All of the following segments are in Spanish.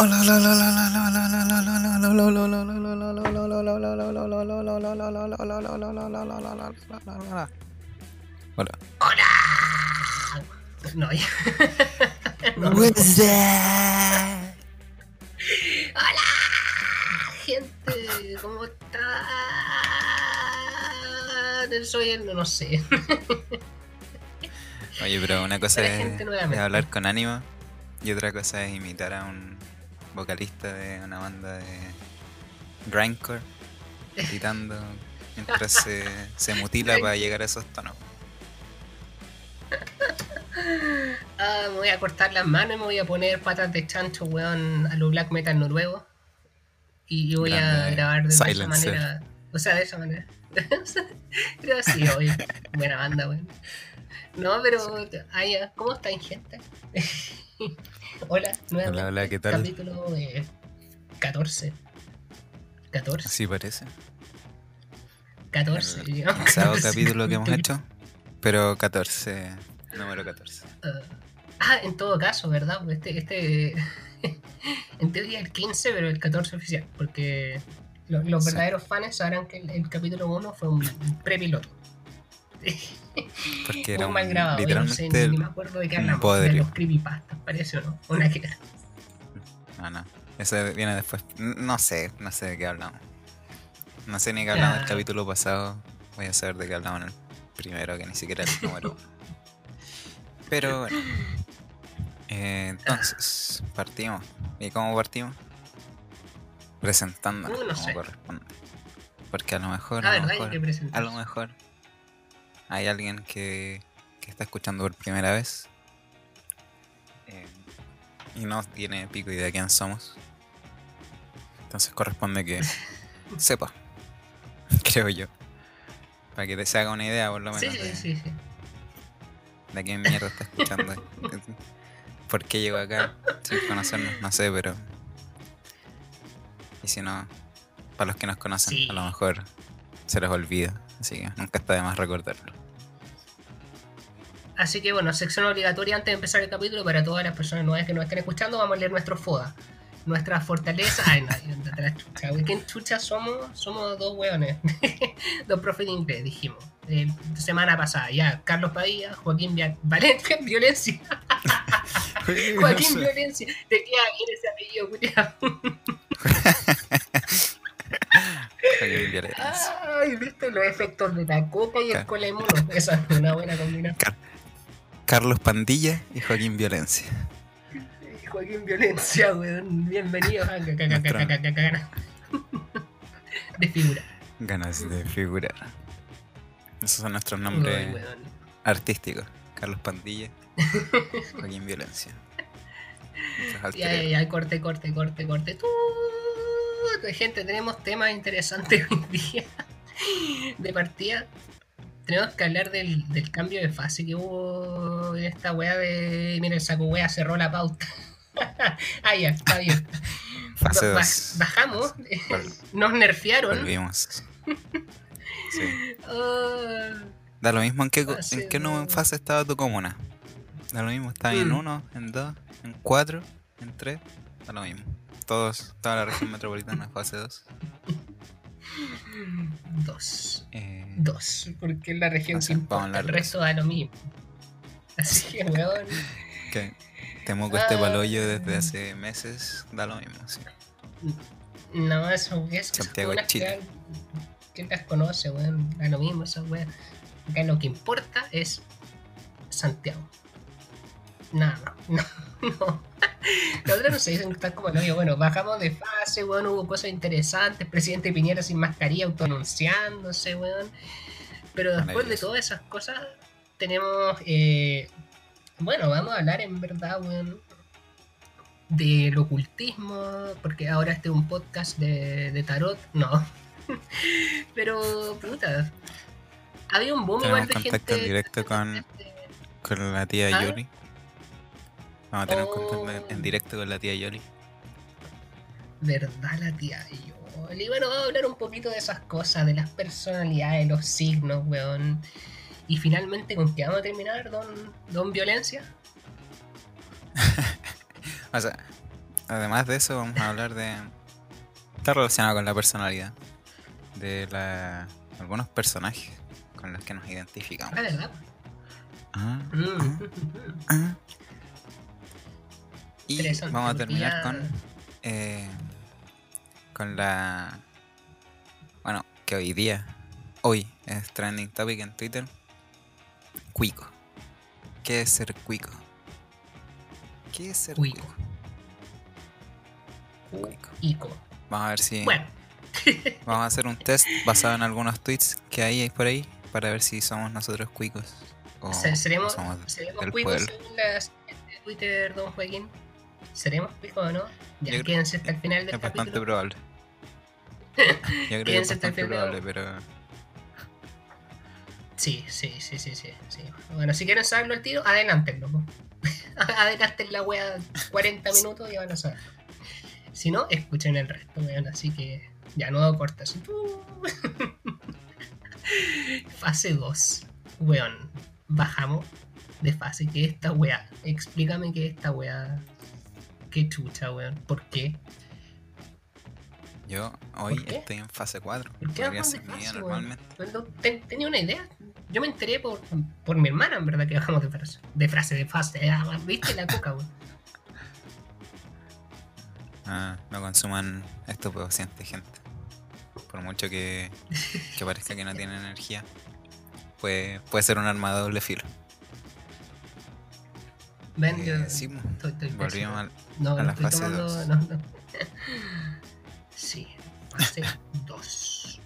Hola. ¡Hola! No. ¡Hola! Gente, ¿cómo están? Soy el, no sé. Oye, pero una cosa es, es hablar con ánimo y otra cosa es imitar a un vocalista de una banda de grindcore gritando mientras se, se mutila para llegar a esos tonos. Ah, me voy a cortar las manos y me voy a poner patas de chancho, weón, a lo black metal noruego. Y voy a grabar de esa manera. O sea, de esa manera. Pero sí, hoy. Buena banda, weón. No, pero. Ah, ya. ¿Cómo están, gente? Hola, nuevamente. Hola, hola, ¿qué tal? Capítulo eh, 14. 14. Así parece. 14. El digamos, pasado 14 capítulo que hemos hecho, pero 14, número 14. Ah, ah, en todo caso, ¿verdad? Pues Este, este en teoría el 15, pero el 14 oficial, porque lo- los Sí. verdaderos fans sabrán que el, el capítulo 1 fue un prepiloto. Porque era un, mal grabado, yo no sé, literalmente ni me acuerdo de qué hablamos, de los creepypastas, parece o no, una que era. No, no. Ese viene después. No sé, no sé de qué hablamos. No sé ni qué hablamos del Ah. capítulo pasado. Voy a saber de qué hablamos en el primero, que ni siquiera el número uno. Pero bueno. Eh, entonces, partimos. ¿Y cómo partimos? Presentándonos Uh, no como sé. corresponde. Porque a lo mejor, Ah, a lo mejor hay alguien que, que está escuchando por primera vez eh, y no tiene pico idea de quién somos. Entonces corresponde que sepa, creo yo. Para que te se haga una idea por lo menos Sí, de, sí, sí, de quién mierda está escuchando. ¿Por qué llegó acá sin conocernos? No sé, pero... Y si no, para los que nos conocen, Sí. a lo mejor se les olvida. Así que nunca está de más recordarlo. Así que bueno, sección obligatoria antes de empezar el capítulo para todas las personas nuevas que nos estén escuchando, vamos a leer nuestro FODA. Nuestra fortaleza. Ay, no, a la chucha. ¿Quién chucha somos? Somos dos hueones. dos profes de inglés, dijimos. Eh, semana pasada, ya. Carlos Padilla, Joaquín Via- Valencia, Violencia. Joaquín Violencia. Te queda bien ese apellido, culiao. Joaquín Violencia. Ay, viste los efectos de la coca y el cola de mono. Esa es una buena combinación. Carlos Pandilla y Joaquín Violencia. Joaquín Violencia, weón. Bienvenido a De figura. Ganas de figurar. Esos son nuestros nombres artísticos. Carlos Pandilla, Joaquín Violencia. Ya, ya, ya, corte, corte, corte, corte. Tú, gente, tenemos temas interesantes hoy día. De partida, tenemos que hablar del, del cambio de fase que hubo en esta weá de. Mira, el saco weá cerró la pauta. ah, ya, está bien. Fase Ba- 2. bajamos, Vol- nos nerfearon. Volvimos. Sí. Ah, Da lo mismo en qué, en qué dos. fase estaba tu comuna. Da lo mismo, estaba en Mm. 1, en 2, en 4, en 3. Da lo mismo. Todos, toda la región metropolitana, fase 2. dos. Eh, Dos, porque es la región que importa, el resto da lo mismo. Así que, weón. que Temuco este Ah. palollo desde hace meses, da lo mismo, sí. No, eso es. Santiago de Chile. ¿Quién las conoce, weón? Da lo mismo esa weón. Acá lo que importa es Santiago. Nada, no, no. otros no se dicen que están como no, bueno, bajamos de fase, weón, hubo cosas interesantes, presidente Piñera sin mascarilla autoanunciándose, weón. Pero después de todas esas cosas, tenemos, eh, bueno, vamos a hablar en verdad, weón, del ocultismo, porque ahora este es un podcast de, de tarot, no. Pero, puta, había un boom igual de contacto gente... directo con- Con la tía ¿Ah? Yoli. Vamos a tener Oh. contacto en- en directo con la tía Yoli. ¿Verdad la tía Yoli? Y bueno, vamos a hablar un poquito de esas cosas, de las personalidades, los signos, weón. Y finalmente, ¿con qué vamos a terminar, don, don Violencia? O sea, además de eso, vamos a hablar de. Está relacionado con la personalidad. De la, algunos personajes con los que nos identificamos. Ah, ¿verdad? Ah, Mm. ah. Y vamos a terminar con. eh, con la. Bueno, que hoy día. Hoy es trending topic en Twitter. Cuico. ¿Qué es ser cuico? ¿Qué es ser Cuico. cuico? Cuico. Ico. Vamos a ver si. Bueno, Vamos a hacer un test basado en algunos tweets que hay por ahí para ver si somos nosotros cuicos o se- seremos, somos seremos cuicos según la de Twitter, don Joaquín. ¿Seremos cuicos o no? Ya, Yo quédense hasta el final del Es bastante capítulo. probable. Yo creo que es bastante final. probable, pero Sí, sí, sí, sí, sí, sí. Bueno, si quieren saberlo al tiro, adelántenlo. Adelanten la wea 40 minutos y van a saber. Si no, escuchen el resto, weón. Así que ya no cortas. Fase 2. Weón. Bajamos de fase. ¿Qué es esta wea? Explícame qué es esta wea. Qué chucha, weón. ¿Por qué? yo hoy estoy en fase 4. ¿Por qué vamos de fase, normalmente. No ten- tenía una idea. Yo me enteré por, por mi hermana, en verdad, que bajamos de frase. De frase, de fase. Ah, ¿Viste la coca, weón? Ah, no consuman estupefacientes, gente. Por mucho que, que parezca que no tiene energía, puede, puede ser un arma de doble filo. Ven, yo. Eh, sí, estoy, estoy volvimos al, No, a la estoy fase tomando. dos. No, no. Sí, fase 2.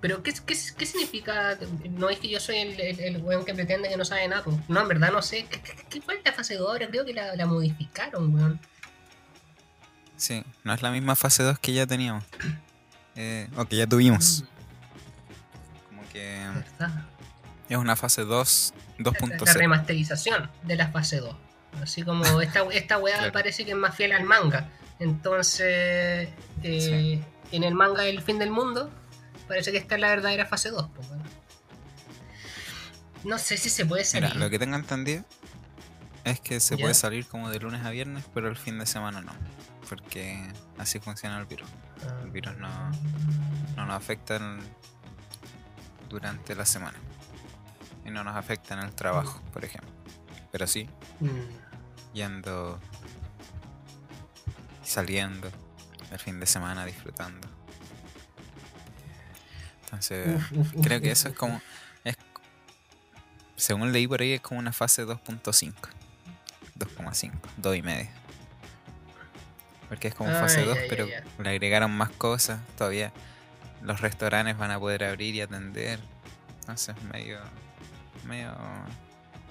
Pero, ¿qué, qué, qué significa? No es que yo soy el, el, el weón que pretende que no sabe nada. pues. No, en verdad no sé. ¿Qué, qué, fue la fase 2 ahora? Creo que la, la modificaron, weón. Sí, no es la misma fase 2 que ya teníamos. Eh, o que ya tuvimos. Como que Mm, ¿Verdad? es una fase 2 la 2.0. remasterización de la fase 2. Así como esta, esta weá Claro. parece que es más fiel al manga. Entonces, eh, en el manga El fin del mundo, parece que esta es la verdadera fase 2. pues. No sé si se puede salir. Mira, lo que tengo entendido es que se Ya. puede salir como de lunes a viernes, pero el fin de semana no. Porque así funciona el virus. Ah. el virus no- No nos afecta en- durante la semana. Y no nos afecta en el trabajo, por ejemplo. Pero sí, Mm, yendo, saliendo el fin de semana, disfrutando. Entonces, creo que eso es como. Es, según leí por ahí, es como una fase 2.5. 2,5, 2 y medio. Porque es como Ah, fase ya, 2, ya, pero ya. le agregaron más cosas. Todavía los restaurantes van a poder abrir y atender. Entonces, medio. medio.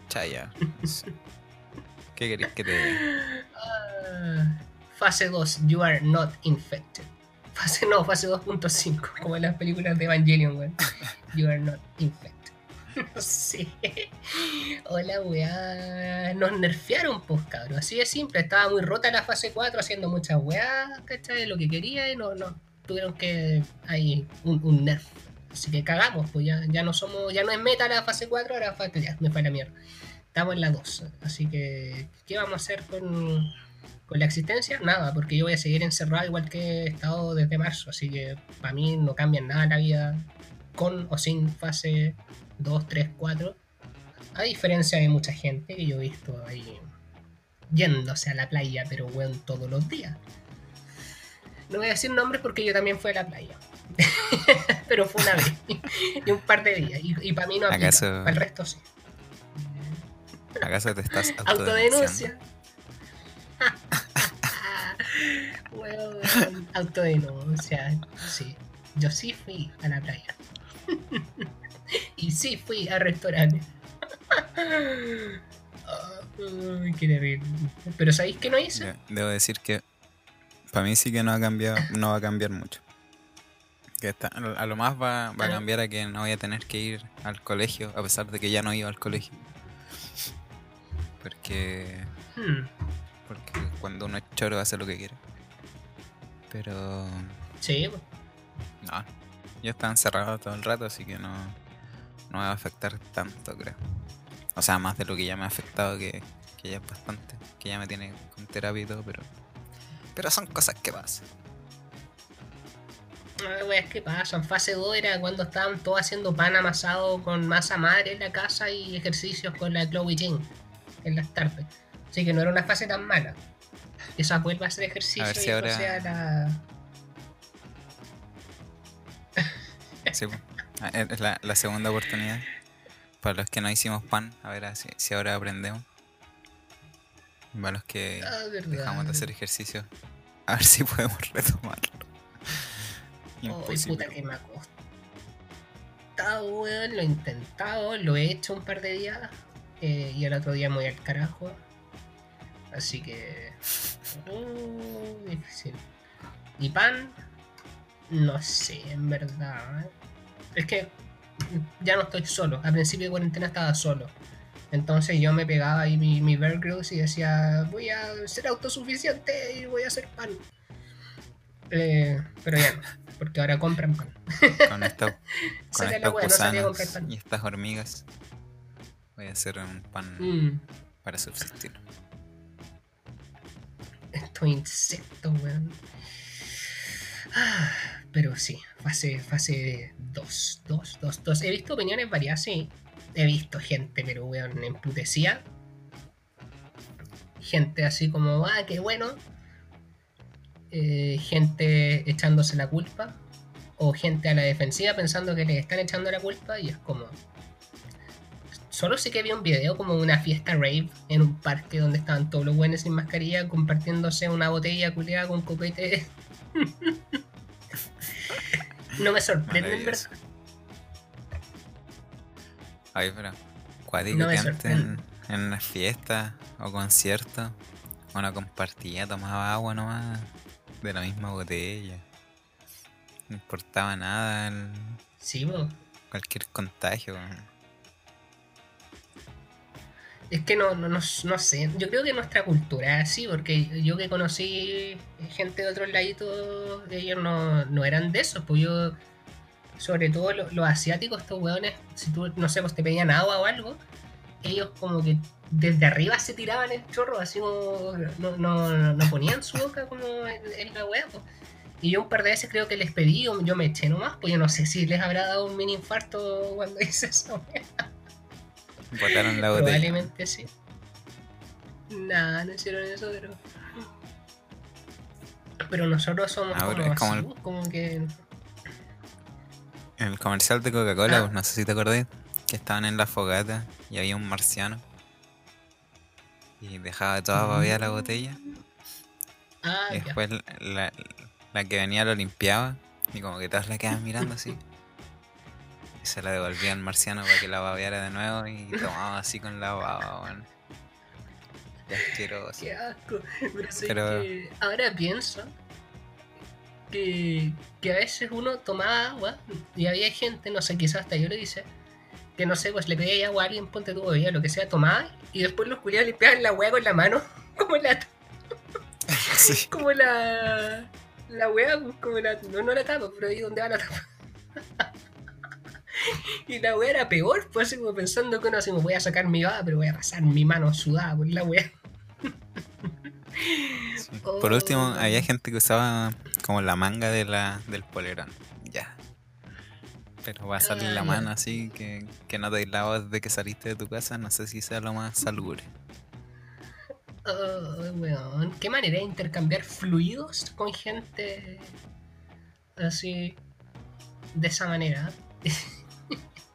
chaya. no sé. ¿Qué querés que te diga? Ah, fase 2, you are not infected. Fase no, fase 2.5, como en las películas de Evangelion, weón. You are not infected. No sé. Hola, weá. Nos nerfearon, pues, cabrón. Así de simple. Estaba muy rota la fase 4 haciendo muchas weá, ¿cachai? Lo que quería y no, no. Tuvieron que. Hay un, nerf. Así que cagamos, pues ya, ya no somos. Ya no es meta la fase 4, ahora fase. Ya, me fue la mierda. Estamos en la 2. Así que, ¿qué vamos a hacer con, con la existencia? Nada, porque yo voy a seguir encerrado igual que he estado desde marzo. Así que para mí no cambia nada la vida con o sin fase 2, 3, 4. A diferencia de mucha gente que yo he visto ahí yéndose a la playa, pero weón, todos los días. No voy a decir nombres porque yo también fui a la playa. pero fue una vez y un par de días. Y, para mí no aplica, ¿Acaso- para el resto sí. ¿Acaso te estás? Autodenuncia. Weón, autodenuncia. Sí, yo sí fui a la playa. y sí fui a restaurantes. Ay, qué terrible. Pero ¿sabéis qué no hice? De- Debo decir que para mí sí que no ha cambiado, no va a cambiar mucho. Que está- a lo más va, va a Ah. cambiar a que no voy a tener que ir al colegio, a pesar de que ya no iba al colegio. Porque, Hmm, porque cuando uno es choro hace lo que quiere. Pero Sí, pues. no, yo estaba encerrado todo el rato, así que no, no me va a afectar tanto, creo. O sea, más de lo que ya me ha afectado, que, que ya es bastante, que ya me tiene con terapia y todo, pero, Pero son cosas que pasan. Ah, weas que pasan. Fase 2 era cuando estaban todos haciendo pan amasado con masa madre en la casa y ejercicios con la Chloe Jane en las tardes. Así que no era una fase tan mala. Esa vuelve a hacer ejercicio A ver si y ahora- sea la. Sí, po. Ah, es la, la segunda oportunidad. Para los que no hicimos pan, a ver si, si ahora aprendemos. Para los que Ah, dejamos de hacer ejercicio, a ver si podemos retomarlo. Imposible. puta que me ha costado, weón. Lo he intentado, lo he hecho un par de días. Eh, y el otro día voy al carajo. Así que. uh, difícil. Y pan, no sé, en verdad. ¿eh? Es que ya no estoy solo. Al principio de cuarentena estaba solo. Entonces yo me pegaba ahí mi, mi Bear Grylls y decía, voy a ser autosuficiente y voy a hacer pan. Eh, pero ya no, porque ahora compran pan. Con, esta- con estos gusanos comprar pan. y estas hormigas, voy a hacer un pan Mm, para subsistir. estos insectos, weón. Ah, pero sí, fase, fase 2, 2, 2, 2. He visto opiniones varias, sí. He visto gente, pero weón, emputecía. Gente así como, ah, qué bueno. Eh, gente echándose la culpa. O gente a la defensiva pensando que le están echando la culpa. Y es como. Solo sí que vi un video como una fiesta rave en un parque donde estaban todos los buenos sin mascarilla compartiéndose una botella culiada con copete. no me sorprende, verdad. Ay, pero cuático No que antes en, en una fiesta o concierto uno compartía, tomaba agua nomás de la misma botella. No importaba nada el- Sí, po. cualquier contagio. Es que no, no, no, sé. Yo creo que nuestra cultura así, porque yo que conocí gente de otros laditos, ellos no, no eran de esos. Pues yo, sobre todo lo- los asiáticos, estos weones, si tú, no sé, pues te pedían agua o algo, ellos como que desde arriba se tiraban el chorro, así como no, no, no ponían su boca como en, la weá. pues. Y yo un par de veces creo que les pedí, yo, yo me eché nomás, pues yo no sé si les habrá dado un mini infarto cuando hice eso. Botaron la botella. Probablemente sí. Nah, no hicieron eso, pero. Pero nosotros somos Ah, como, es como así, el- como que. En el comercial de Coca-Cola, Ah. pues, no sé si te acordás, que estaban en la fogata y había un marciano. Y dejaba toda babia la botella. Ah, Y después la, la que venía lo limpiaba. Y como que todas la quedaban mirando así. Se la devolvía al marciano para que la babeara de nuevo. Y tomaba así con la baba, weón. Qué asqueroso. Qué asco. Pero, sé Pero- que ahora pienso que, que a veces uno tomaba agua y había gente, no sé, quizás hasta yo lo hice, que no sé, pues le pedía agua a alguien, ponte tu bebida, lo que sea, tomaba y después los culiados limpiaban la hueá con la mano, como la Sí. como la la pues, como la no, no la tapa, pero ahí donde va la tapa. y la wea era peor, pues así como pensando que uno así como voy a sacar mi baba, pero voy a pasar mi mano sudada por la wea. Sí. Por último, Oh. había gente que usaba como la manga de la, del polerón. Ya. Pero va a salir Ah, la ya. mano así que, que no te lavas desde que saliste de tu casa. No sé si sea lo más salubre. Oh, weón. Qué manera de intercambiar fluidos con gente así de esa manera.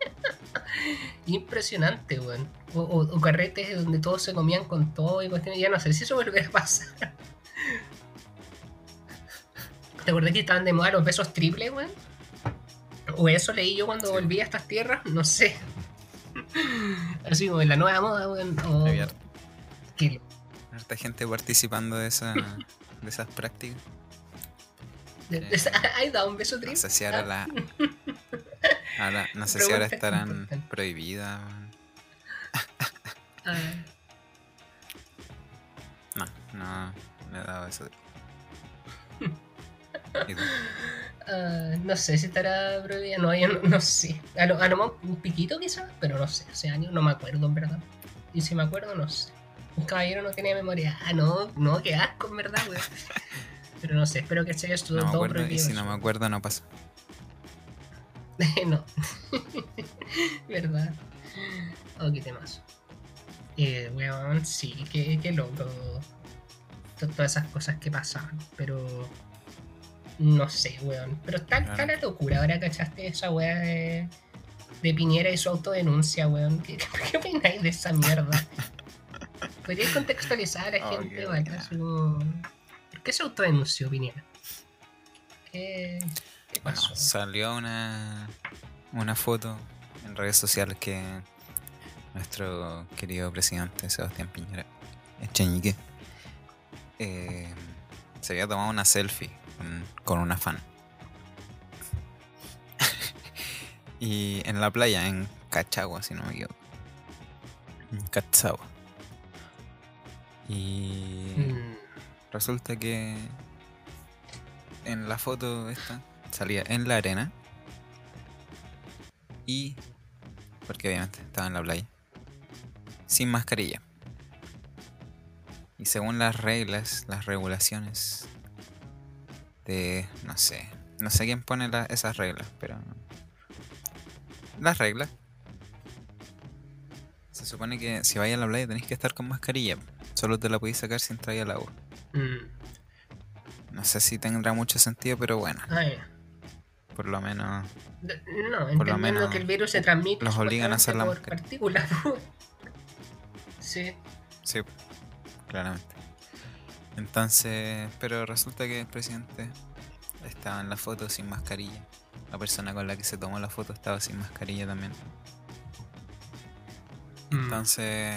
Impresionante, weón. O, o- o carretes donde todos se comían con todo y cuestiones. Ya no sé si eso volverá a pasar. ¿Te acordás que estaban de moda los besos triples, weón? O eso leí yo cuando Sí. volví a estas tierras, no sé. Así como en la nueva moda, weón. O que harta gente participando de, esa, de esas prácticas. ¿Hay dado un beso triple? si ahora la. Ahora- no sé si ahora estarán importante. prohibidas. Ah, No, no, no he dado eso. Ah, no sé si estará prohibida. No, yo no, no sé. A lo, a lo mejor un piquito quizás, pero no sé. Hace años no me acuerdo en verdad. Y si me acuerdo, no sé. Un caballero no tenía memoria. Ah, no, no, qué asco en verdad, weón. Pero no sé, espero que se haya estudiado No me todo acuerdo y prohibido. si no me acuerdo no pasa. no. ¿Verdad? Oh, qué temas. Eh, weón, sí, qué, qué loco. To- Todas esas cosas que pasaban. Pero. No sé, weón. Pero está, está Claro. la locura. Ahora cachaste esa weá de, de Piñera y su autodenuncia, weón. ¿Qué, qué, opináis de esa mierda? Podrías contextualizar a la Oh, gente, como, ¿Por qué se autodenunció Piñera? ¿Qué, qué Bueno, salió una, una foto en redes sociales que nuestro querido presidente Sebastián Piñera Echeñique eh, se había tomado una selfie con, con una fan. y en la playa, en Cachagua, si no me equivoco. En Cachagua. Y Mm, Resulta que en la foto esta salía en la arena y porque obviamente estaba en la playa sin mascarilla. Y según las reglas, las regulaciones de no sé, no sé quién pone la- esas reglas, pero las reglas se supone que si vais a la playa tenéis que estar con mascarilla. Solo te la podéis sacar si entráis al agua. mm. No sé si tendrá mucho sentido, pero bueno, Ah. Por lo menos. No, Por lo menos que el virus se transmite los obligan a hacer la por partículas. sí. Sí, claramente. Entonces, pero resulta que el presidente estaba en la foto sin mascarilla. La persona con la que se tomó la foto estaba sin mascarilla también. Mm. Entonces,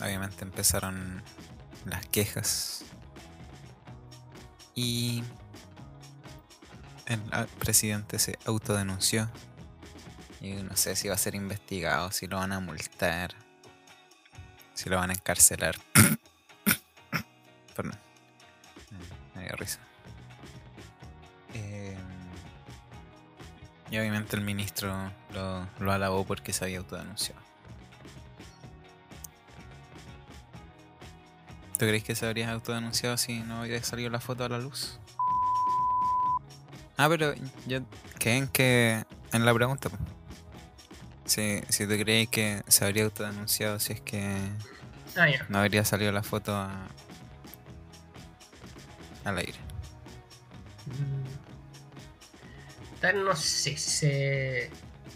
obviamente empezaron las quejas. Y el presidente se autodenunció. Y no sé si va a ser investigado, si lo van a multar, si lo van a encarcelar. Perdón. Mm, Me dio risa. Eh, y obviamente el ministro lo, lo alabó porque se había autodenunciado. ¿Tú crees que se habría autodenunciado si no hubiera salido la foto a la luz? Ah, pero yo quedé en que. en la pregunta. Si, si tú crees que se habría autodenunciado si es que Ah, no habría salido la foto a, al aire. Mm. No sé si se,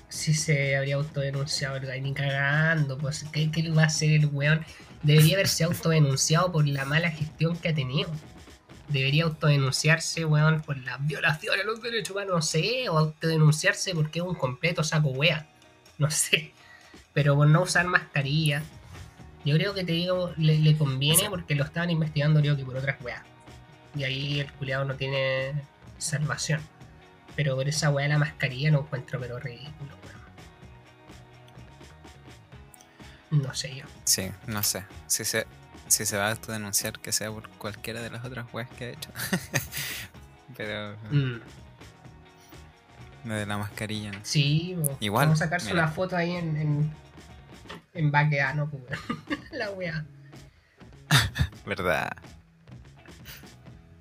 si se habría autodenunciado el ni cagando. Pues, ¿qué, ¿Qué va a hacer el weón? Debería haberse autodenunciado por la mala gestión que ha tenido. Debería autodenunciarse, weón, por la violación a los derechos humanos, no sé, o autodenunciarse porque es un completo saco wea. No sé. Pero por no usar mascarilla. Yo creo que te digo, le, le conviene Sí. porque lo estaban investigando, creo que por otras weas. Y ahí el culiado no tiene salvación. Pero por esa de la mascarilla no encuentro pero ridículo, weón. No sé yo. Sí, no sé. Si se, si se va a autodenunciar, que sea por cualquiera de las otras webs que ha hecho. Pero Mm, de la mascarilla. no sí. Igual, Vamos a sacarse mira. una foto ahí en, en, en baqueano, pues, weón. La weá. ¿Verdad?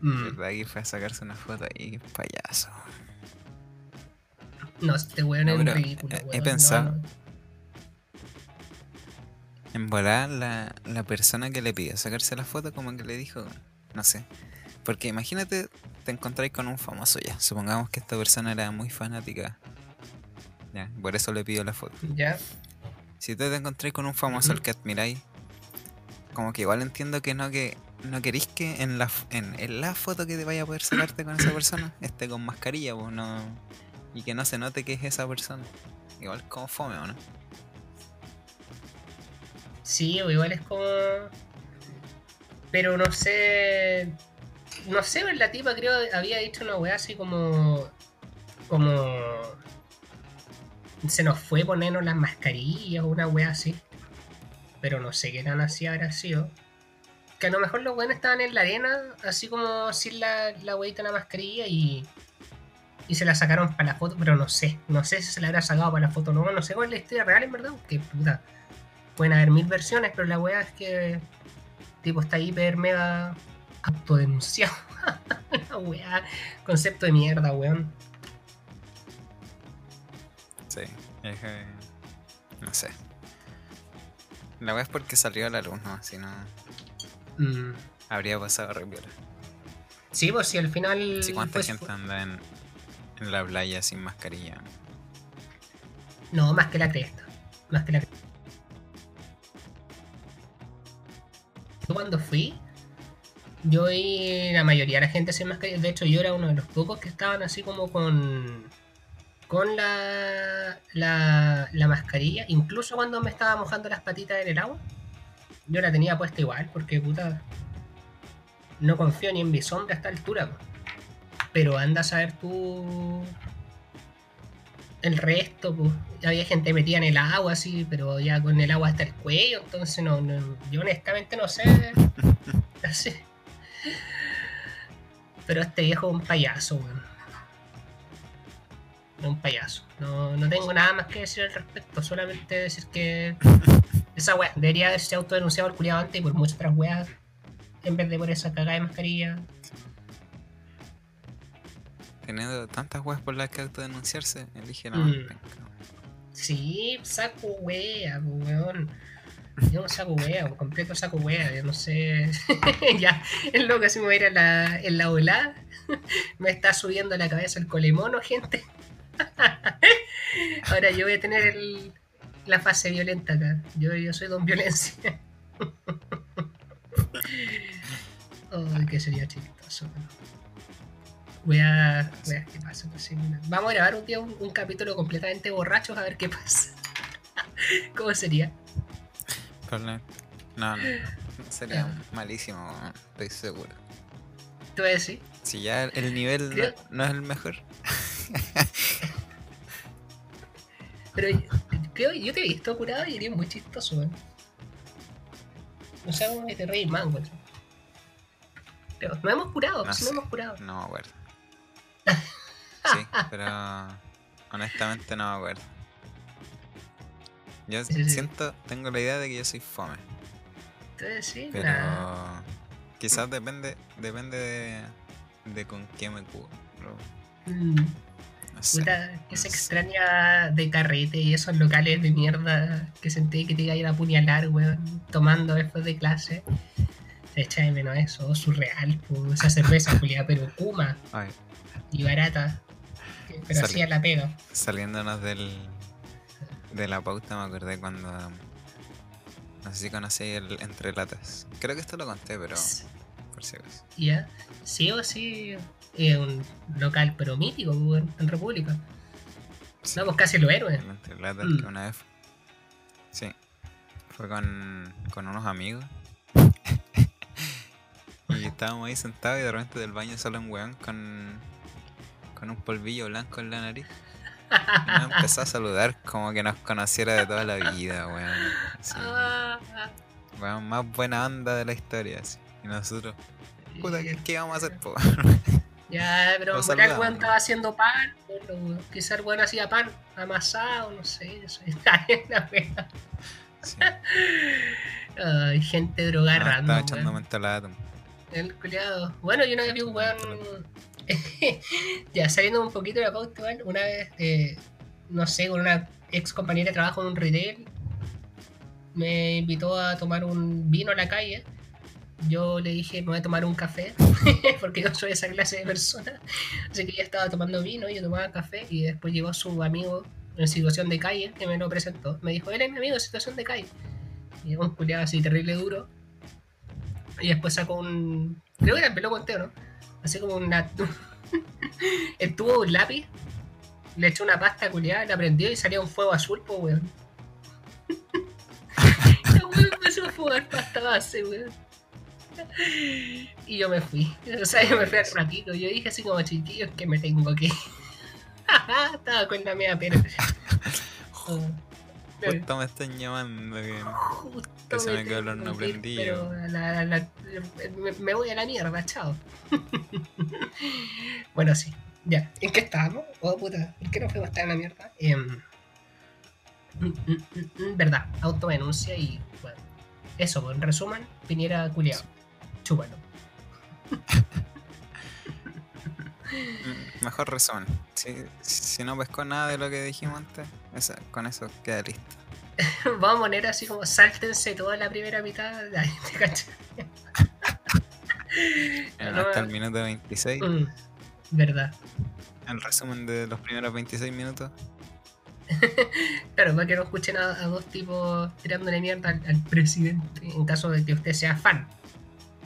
Mm, ¿Verdad que fue a sacarse una foto ahí? Payaso. No, este weón No, es un ridículo, he- he. No, pensado- no. En volar la, la persona que le pidió sacarse la foto como que le dijo, no sé. Porque imagínate, te encontráis con un famoso ya. Supongamos que esta persona era muy fanática. Ya, por eso le pidió la foto. Ya. Si tú te encontráis con un famoso al que admiráis, como que igual entiendo que no que no queréis que en la, en, en la foto que te vaya a poder sacarte con esa persona esté con mascarilla, pues no, y que no se note que es esa persona. Igual como fome, ¿o no? Sí, o igual es como. Pero no sé. No sé, pues, la tipa creo había dicho una weá así como. Como. Se nos fue ponernos las mascarillas o una weá así. Pero no sé qué tan así habrá sido. Que a lo mejor los weones estaban en la arena, así como sin la, la weita la mascarilla y. Y se la sacaron para la foto, pero no sé. No sé si se la habrá sacado para la foto o no. No sé cuál es la historia real, en verdad. Que puta pueden haber mil versiones, pero la weá es que tipo está hiper mega autodenunciado. La weá, concepto de mierda, weón. Sí, es que. No sé. La wea es porque salió a la luz, ¿no? Si no, Mm. habría pasado re. Sí, pues si al final. Sí, ¿cuánta pues, gente anda en, en la playa sin mascarilla? No, más que la cresta. Más que la cresta. Yo cuando fui, yo vi la mayoría de la gente sin mascarilla. De hecho, yo era uno de los pocos que estaban así como con. con la. la, la mascarilla. Incluso cuando me estaba mojando las patitas en el agua, yo la tenía puesta igual, porque puta. No confío ni en mi sombra a esta altura. Pero anda a saber tú el resto, pues, había gente metida en el agua, así, pero ya con el agua hasta el cuello, entonces no, no- yo honestamente no sé. no sé. Pero este viejo es un payaso, weón. Es un payaso. No, no tengo nada más que decir al respecto, solamente decir que esa weá debería haberse autodenunciado el culiado antes y por muchas otras weas, en vez de por esa cagada de mascarilla. Teniendo tantas weas por las que autodenunciarse, elige la Mm. más. Sí, saco wea, weón. Yo saco wea, completo saco wea, yo no sé. ya, es loco así me voy a ir en la, en la volada. me está subiendo a la cabeza el colemono, gente. Ahora yo voy a tener el- la fase violenta acá. Yo, yo soy don violencia. Ay, que sería chistoso. Voy a, voy a ver qué pasa. pues. Vamos a grabar un día un, un capítulo completamente borrachos a ver qué pasa. ¿Cómo sería? No, no, no, sería Ah. malísimo, estoy seguro. ¿Tú vas a decir? Si ya el, el nivel no, Creo- no es el mejor, Pero yo- creo yo te he visto curado y eres muy chistoso, weón. O sea, como que te reís más. Pero no hemos curado, No sé. no hemos curado. no acuerdo. Sí, pero honestamente no me acuerdo. Yo siento, tengo la idea de que yo soy fome, Entonces sí, pero la- quizás depende, depende de, de con qué me cubro. Mm, No sé. puta, que se no sé. extraña de carrete y esos locales de mierda que sentí que te iba a ir a apuñalar, weón, tomando después de clase. Se echa de menos eso, surreal, pues, esa cerveza, Julia, pero Kuma Ay, y barata. Pero hacía la pega. saliéndonos del, de la pauta me acordé cuando... No sé si conocí el Entre Latas. Creo que esto lo conté, pero por si acaso. Ya, sí o sí, es un local pero mítico weón, en República. Sí. Somos casi los héroes. El Entre Latas Mm. que una vez... Sí. Fue con, con unos amigos. y estábamos ahí sentados y de repente del baño sale un weón con, con un polvillo blanco en la nariz. Y nos empezó a saludar como que nos conociera de toda la vida, weón. Así, Ah, weón, más buena onda de la historia. así. Y nosotros, puta, ¿qué, qué vamos a hacer, po? Ya, pero verdad el weón ¿no? estaba haciendo pan. pero Quizá el weón hacía pan amasado, no sé. Eso está la wea. Sí. Ay, gente No, drogada estaba random, echando mentolada. El culiado. Bueno, yo una vez vi un weón. ya, saliendo un poquito de la pauta, una vez, eh, no sé, con una ex compañera de trabajo en un retail, me invitó a tomar un vino a la calle. Yo le dije, me voy a tomar un café, porque yo soy esa clase de persona. Así que ella estaba tomando vino y yo tomaba café, y después llegó su amigo en situación de calle, que me lo presentó. Me dijo, él es mi amigo en situación de calle. Y un culiado así terrible duro. Y después sacó un. Creo que también lo conté, ¿no? Así como una. El tubo de un lápiz. Le echó una pasta culiada, la prendió y salía un fuego azul, pues, weón. El weón empezó a fugar pasta base, weón. Y yo me fui. O sea, yo me fui al ratito. Yo dije así como chiquillos que me tengo que. ir". Estaba con la media pena. Justo me están llamando que... Que se me quedó el horno prendido. Pero la- la- me, me voy a la mierda, chao. bueno, sí. Ya, ¿en qué estábamos? Oh, puta, ¿por qué no fuimos tan a la mierda? Mm, mm, mm, mm, verdad, autodenuncia y bueno. Eso, pues, en resumen, Piñera culiado. Chúpalo. Mm, Mejor resumen. Si, si no pescó nada de lo que dijimos antes, con eso queda listo. Vamos a poner así como sáltense toda la primera mitad. Ay, ¿te cachai? Bueno, No, hasta el minuto 26. Mm, Verdad. El resumen de los primeros 26 minutos. Claro, para que no escuchen a, a dos tipos tirándole mierda al, al presidente, en caso de que usted sea fan.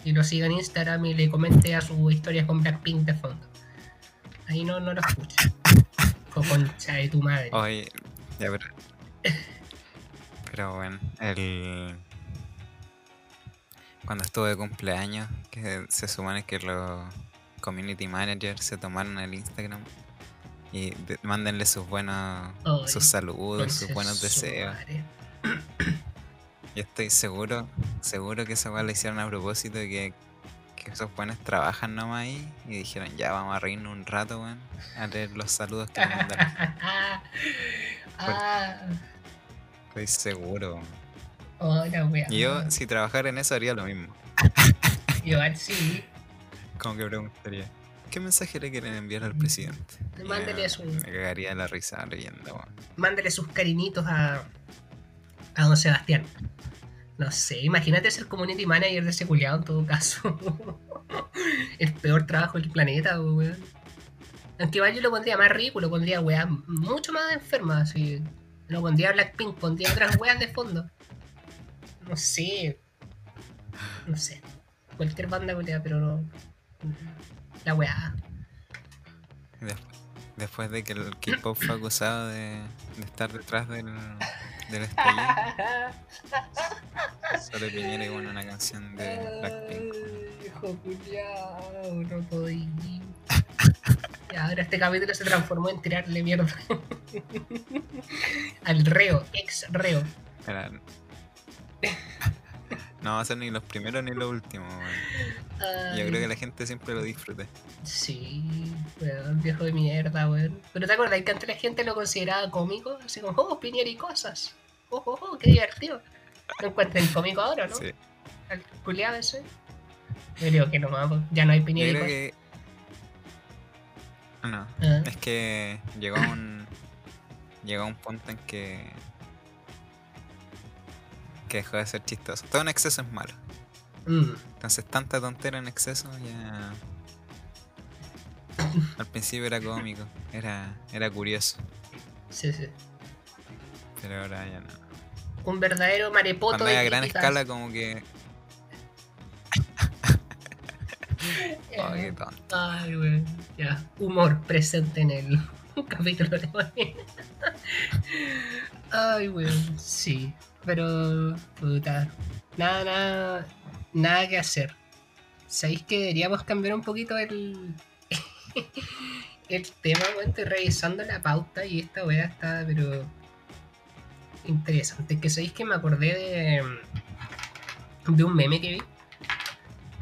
Y lo siga en Instagram y le comente a sus historias con Blackpink de fondo. Ahí no, no lo escucha. Con concha de tu madre. Oye, ya, pero. Pero bueno, el. Cuando estuve de cumpleaños, que se supone que los community managers se tomaron el Instagram y de- mándenle sus buenos. Sus saludos, sus buenos deseos. madre. Yo estoy seguro, seguro que esa weá la hicieron a propósito de que, que esos buenos trabajan nomás ahí y dijeron ya vamos a reírnos un rato, weón, a leer los saludos que nos mandaron. ah, Estoy seguro. oh, wea. Y yo, si trabajara en eso, haría lo mismo. Igual sí. Como que preguntaría, ¿qué mensaje le quieren enviar al presidente? Y Mándele me- su- Me cagaría la risa leyendo, weón. Mándale sus cariñitos a, a don Sebastián. No sé, imagínate ser community manager de ese culiado en todo caso. El peor trabajo del planeta, weón. Aunque igual yo lo pondría más ridículo, pondría weas mucho más enfermas, así. No pondría Blackpink, pondría otras weas de fondo. No sé. No sé. Cualquier banda culiada, pero no. La wea. Después de que el K-pop fue acusado de, de estar detrás del, del estallido, solo Piñera y bueno, una canción de Blackpink. Ay, Hijo culiao, no podí. Y ahora este capítulo se transformó en tirarle mierda al reo, ex reo. Era- No va a ser ni los primeros ni los últimos, weón. Yo creo que la gente siempre lo disfrute. Sí, weón, viejo de mierda, weón. Pero te acuerdas que antes la gente lo consideraba cómico, así como, oh, Piñera y cosas. Oh, oh, oh, qué divertido. ¿Lo encuentran cómico ahora, no? Sí. Al culiado ese. Yo digo que no, pues, ya no hay Yo Piñera y creo cosas. que. No, Ah. es que llegó a un. Llegó a un punto en que. Que dejó de ser chistoso. Todo en exceso es malo. Mm. Entonces, tanta tontera en exceso ya. Al principio era cómico, era, era curioso, Sí, sí. pero ahora ya no. Un verdadero marepoto Cuando de a gran escala, como que. Eh, Oh, qué tonto. Ay, güey. Ya. Humor presente en el capítulo de hoy. Ay, güey. Sí. Pero, puta. Nada, nada. Nada que hacer. ¿Sabéis que deberíamos cambiar un poquito el. el tema, güey? Estoy revisando la pauta y esta weá está, pero. Interesante. Que sabéis que me acordé de. de un meme que vi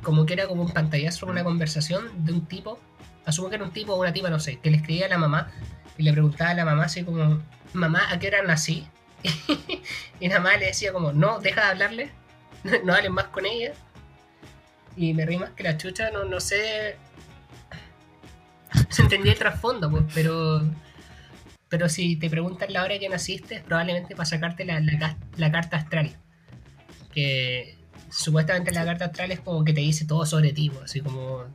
como que era como un pantallazo, una conversación de un tipo, asumo que era un tipo o una tipa, no sé, que le escribía a la mamá y le preguntaba a la mamá así como, mamá, ¿a qué hora nací? y la mamá le decía como, no, deja de hablarle, no hables más con ella. Y me reí más que la chucha, no, no sé, se entendía el trasfondo, pues, pero... Pero si te preguntan la hora que naciste, es probablemente para sacarte la, la ca- la carta astral. Que supuestamente la carta astral es como que te dice todo sobre ti, pues, así como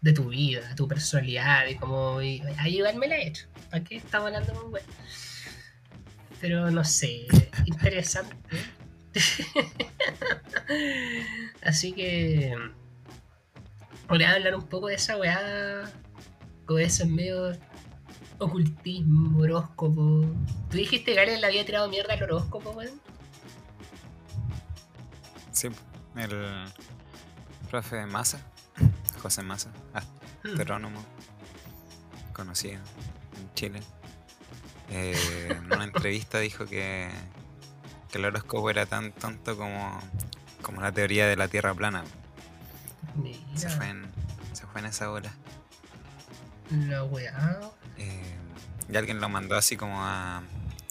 de tu vida, tu personalidad, y como. Y, ahí igual me la he hecho. ¿Para qué estamos hablando con güey? Pero no sé, interesante. así que. Voy a hablar un poco de esa weá. Como ese medio ocultismo, horóscopo. ¿Tú dijiste que alguien le había tirado mierda al horóscopo, weón? Sí, el profe Massa, José Massa, Hmm. astrónomo, conocido en Chile, eh, en una entrevista dijo que, que el horóscopo era tan tonto como, como la teoría de la Tierra plana. Se fue en, se fue en esa ola. la weá. Eh, y alguien lo mandó así como a,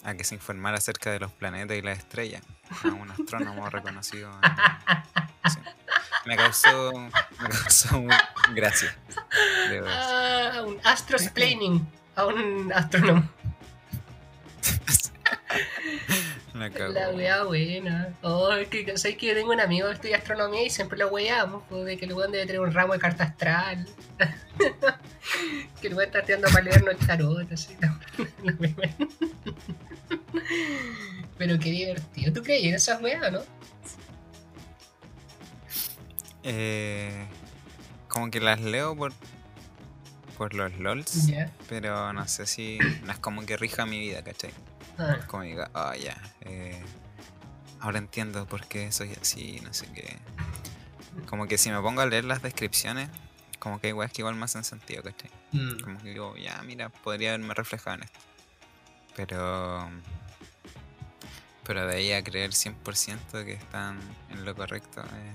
a que se informara acerca de los planetas y las estrellas. A un astrónomo reconocido. en- sí. Me causó, me causó gracia. Ah, un astrosplaining a un astrónomo. La wea buena. Oh, es que sé que yo tengo un amigo que estudia astronomía y siempre lo weamos, de que el weón debe tener un ramo de carta astral. que el weón está estudiando para leernos el tarot, así. la. Pero qué divertido. ¿Tú crees en esas weas no? Eh, como que las leo por, por los LOLs, pero no sé si. No es como que rija mi vida, ¿cachai? Ah, ah, ya. eh, ahora entiendo por qué soy así, no sé qué. Como que si me pongo a leer las descripciones, como que hay weas que igual me hacen sentido, ¿cachai? mm. Como que digo, ya, mira, podría haberme reflejado en esto. Pero. Pero de ahí a creer 100% que están en lo correcto, eh,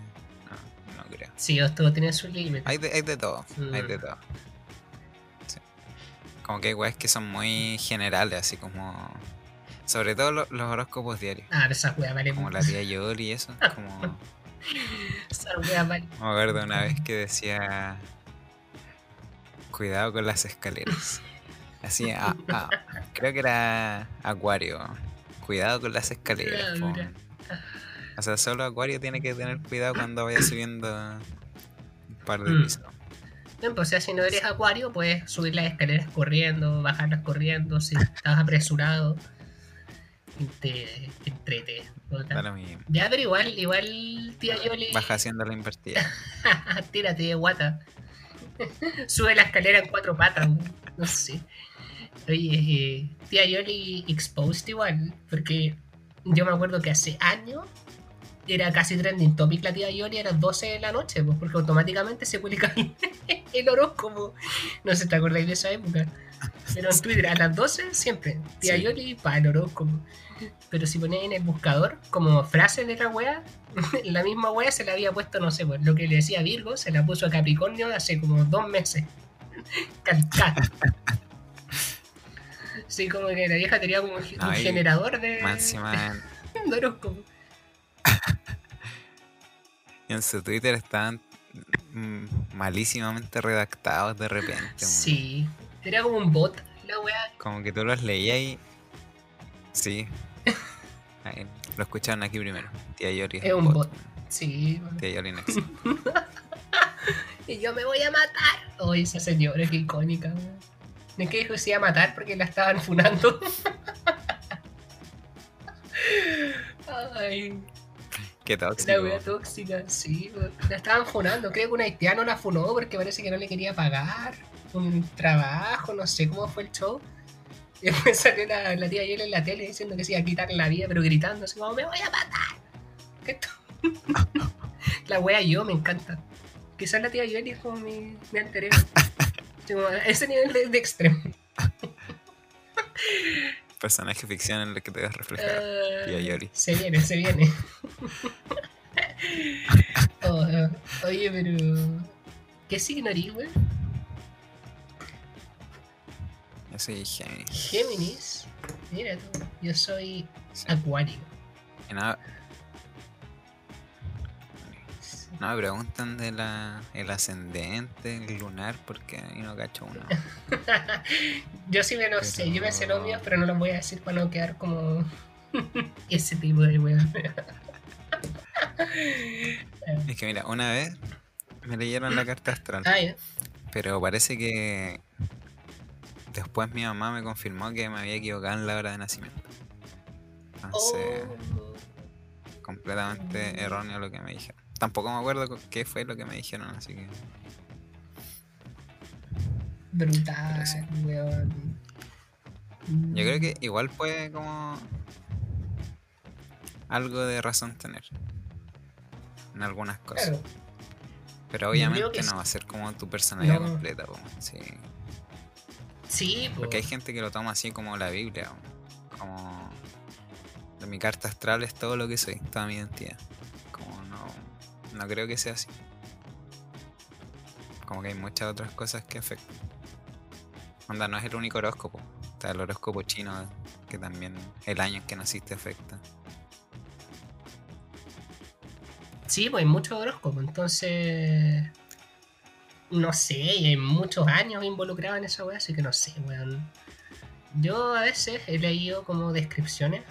no, no creo. Sí, todo tiene su límite. Hay de, hay de todo, hay de Mm. todo. Sí. Como que hay weas que son muy generales, así como. Sobre todo lo- los horóscopos diarios. Ah, esas weas Como la tía Yori y eso. Como. Esas weas valen. Me acuerdo una vez que decía. Cuidado con las escaleras. Así, a- a- creo que era Acuario. Cuidado con las escaleras. Ah, po. O sea, solo Acuario tiene que tener cuidado cuando vaya subiendo un par de Mm. pisos. Bien, pues o sea, si no eres acuario, puedes subir las escaleras corriendo, bajarlas corriendo, si estás apresurado. Te, te entrete. Ya, pero igual, igual, tía Yoli, Baja haciendo la invertida. tírate de guata. Sube la escalera en cuatro patas, no sé. Oye, eh, tía Yoli exposed igual, porque yo me acuerdo que hace años era casi trending topic la tía Yoli a las 12 de la noche, pues, porque automáticamente se publica el horóscopo. No sé te acordáis de esa época. Pero en Twitter a las 12 siempre, tía Sí. Yoli para el horóscopo. Pero si ponéis en el buscador como frase de la wea, la misma wea se la había puesto, no sé, pues, lo que le decía Virgo, se la puso a Capricornio hace como dos meses. Calcada. Sí, como que la vieja tenía como un Ay, generador de, en, de horóscopo. en su Twitter estaban mm, malísimamente redactados de repente. Sí, era como un bot la wea. Como que tú los leías y. Sí. Ahí, lo escucharon aquí primero. Tía Yori. Es un bot. Sí, Tía Yori Next. y yo me voy a matar. Oye, esa señora, qué icónica. wea. ¿De qué dijo que se iba a matar porque la estaban funando? Ay, Qué la tóxico. wea tóxica, sí. La estaban funando. Creo que un haitiano la funó porque parece que no le quería pagar un trabajo, no sé cómo fue el show. Y después salió la, la tía Yola en la tele diciendo que se iba a quitar la vida, pero gritando así como, me voy a matar. ¿Qué esto? la wea yo me encanta. Quizás la tía Yoli es como mi, mi. Así como ese nivel de, de extremo. Personaje ficción en el que te ves reflejado. Ah, Tía Yoli. Se viene, se viene. Oh, ah, oye, pero. ¿Qué signo eres, güey? Yo soy Géminis. Géminis. Mira tú, yo soy Sí. Acuario. No, no me preguntan de la, el ascendente, el lunar, porque ahí no cacho uno. yo sí me lo sé, yo me sé los míos, pero no los voy a decir para no quedar como ese tipo de weón. Es que mira, una vez me leyeron la carta astral. ah. Pero parece que después mi mamá me confirmó que me había equivocado en la hora de nacimiento. Entonces, Oh, completamente erróneo lo que me dijeron. Tampoco me acuerdo qué fue lo que me dijeron, así que brutal, Pero sí. weón. yo creo que igual puede como algo de razón tener en algunas cosas. Claro, Pero obviamente no va a ser como tu personalidad No. completa, po, sí. Sí, po. Porque hay gente que lo toma así como la Biblia, como de mi carta astral es todo lo que soy, toda mi identidad. Como no, no creo que sea así. Como que hay muchas otras cosas que afectan. Onda, no es el único horóscopo. Está el horóscopo chino que también el año en que naciste afecta. Sí, pues hay mucho horóscopo, entonces. No sé, y hay muchos años involucrados en esa weá, así que no sé, weón. Yo a veces he leído como descripciones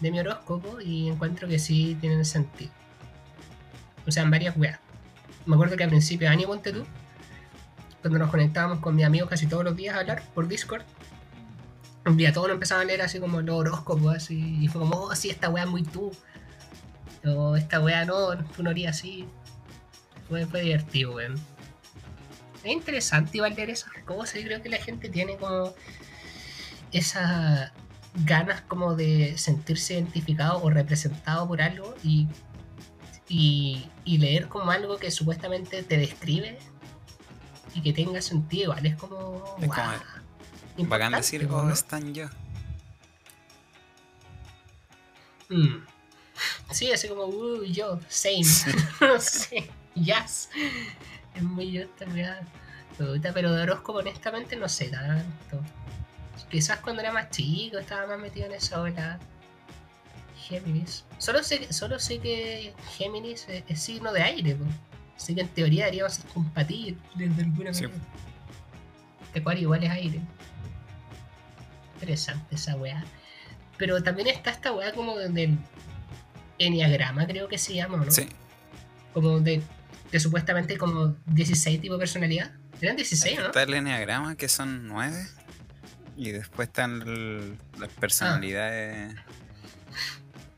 de mi horóscopo y encuentro que sí tienen sentido. O sea, en varias weas. Me acuerdo que a principio de año, ponte tú, cuando nos conectábamos con mis amigos casi todos los días a hablar por Discord, un día todos nos empezaban a leer así como los horóscopos, así, y fue como, oh, sí, esta wea es muy tú. O esta wea no, tú no harías así. Fue, fue divertido, weón. Es interesante igual leer esas cosas y creo que la gente tiene como esas ganas como de sentirse identificado o representado por algo y, y, y leer como algo que supuestamente te describe y que tenga sentido, igual es como... Es wow, como Bacán decir, ¿no? oh, están yo. Mm. Sí, así como, uh, yo, same. sí, yes. Es muy yo esta Pero de horóscopo, honestamente, no sé tanto. Quizás cuando era más chico estaba más metido en esa ola. Géminis. Solo sé, solo sé que Géminis es, es signo de aire, po. Así que en teoría deberíamos ser compatibles de alguna Sí. manera. Acuario igual es aire. Interesante esa weá. Pero también está esta weá como del Enneagrama, creo que se llama, ¿no? Sí, Como de, de supuestamente como 16 tipo de personalidad. Eran 16, ¿no? está el enneagrama que son nueve. Y después están el- las personalidades.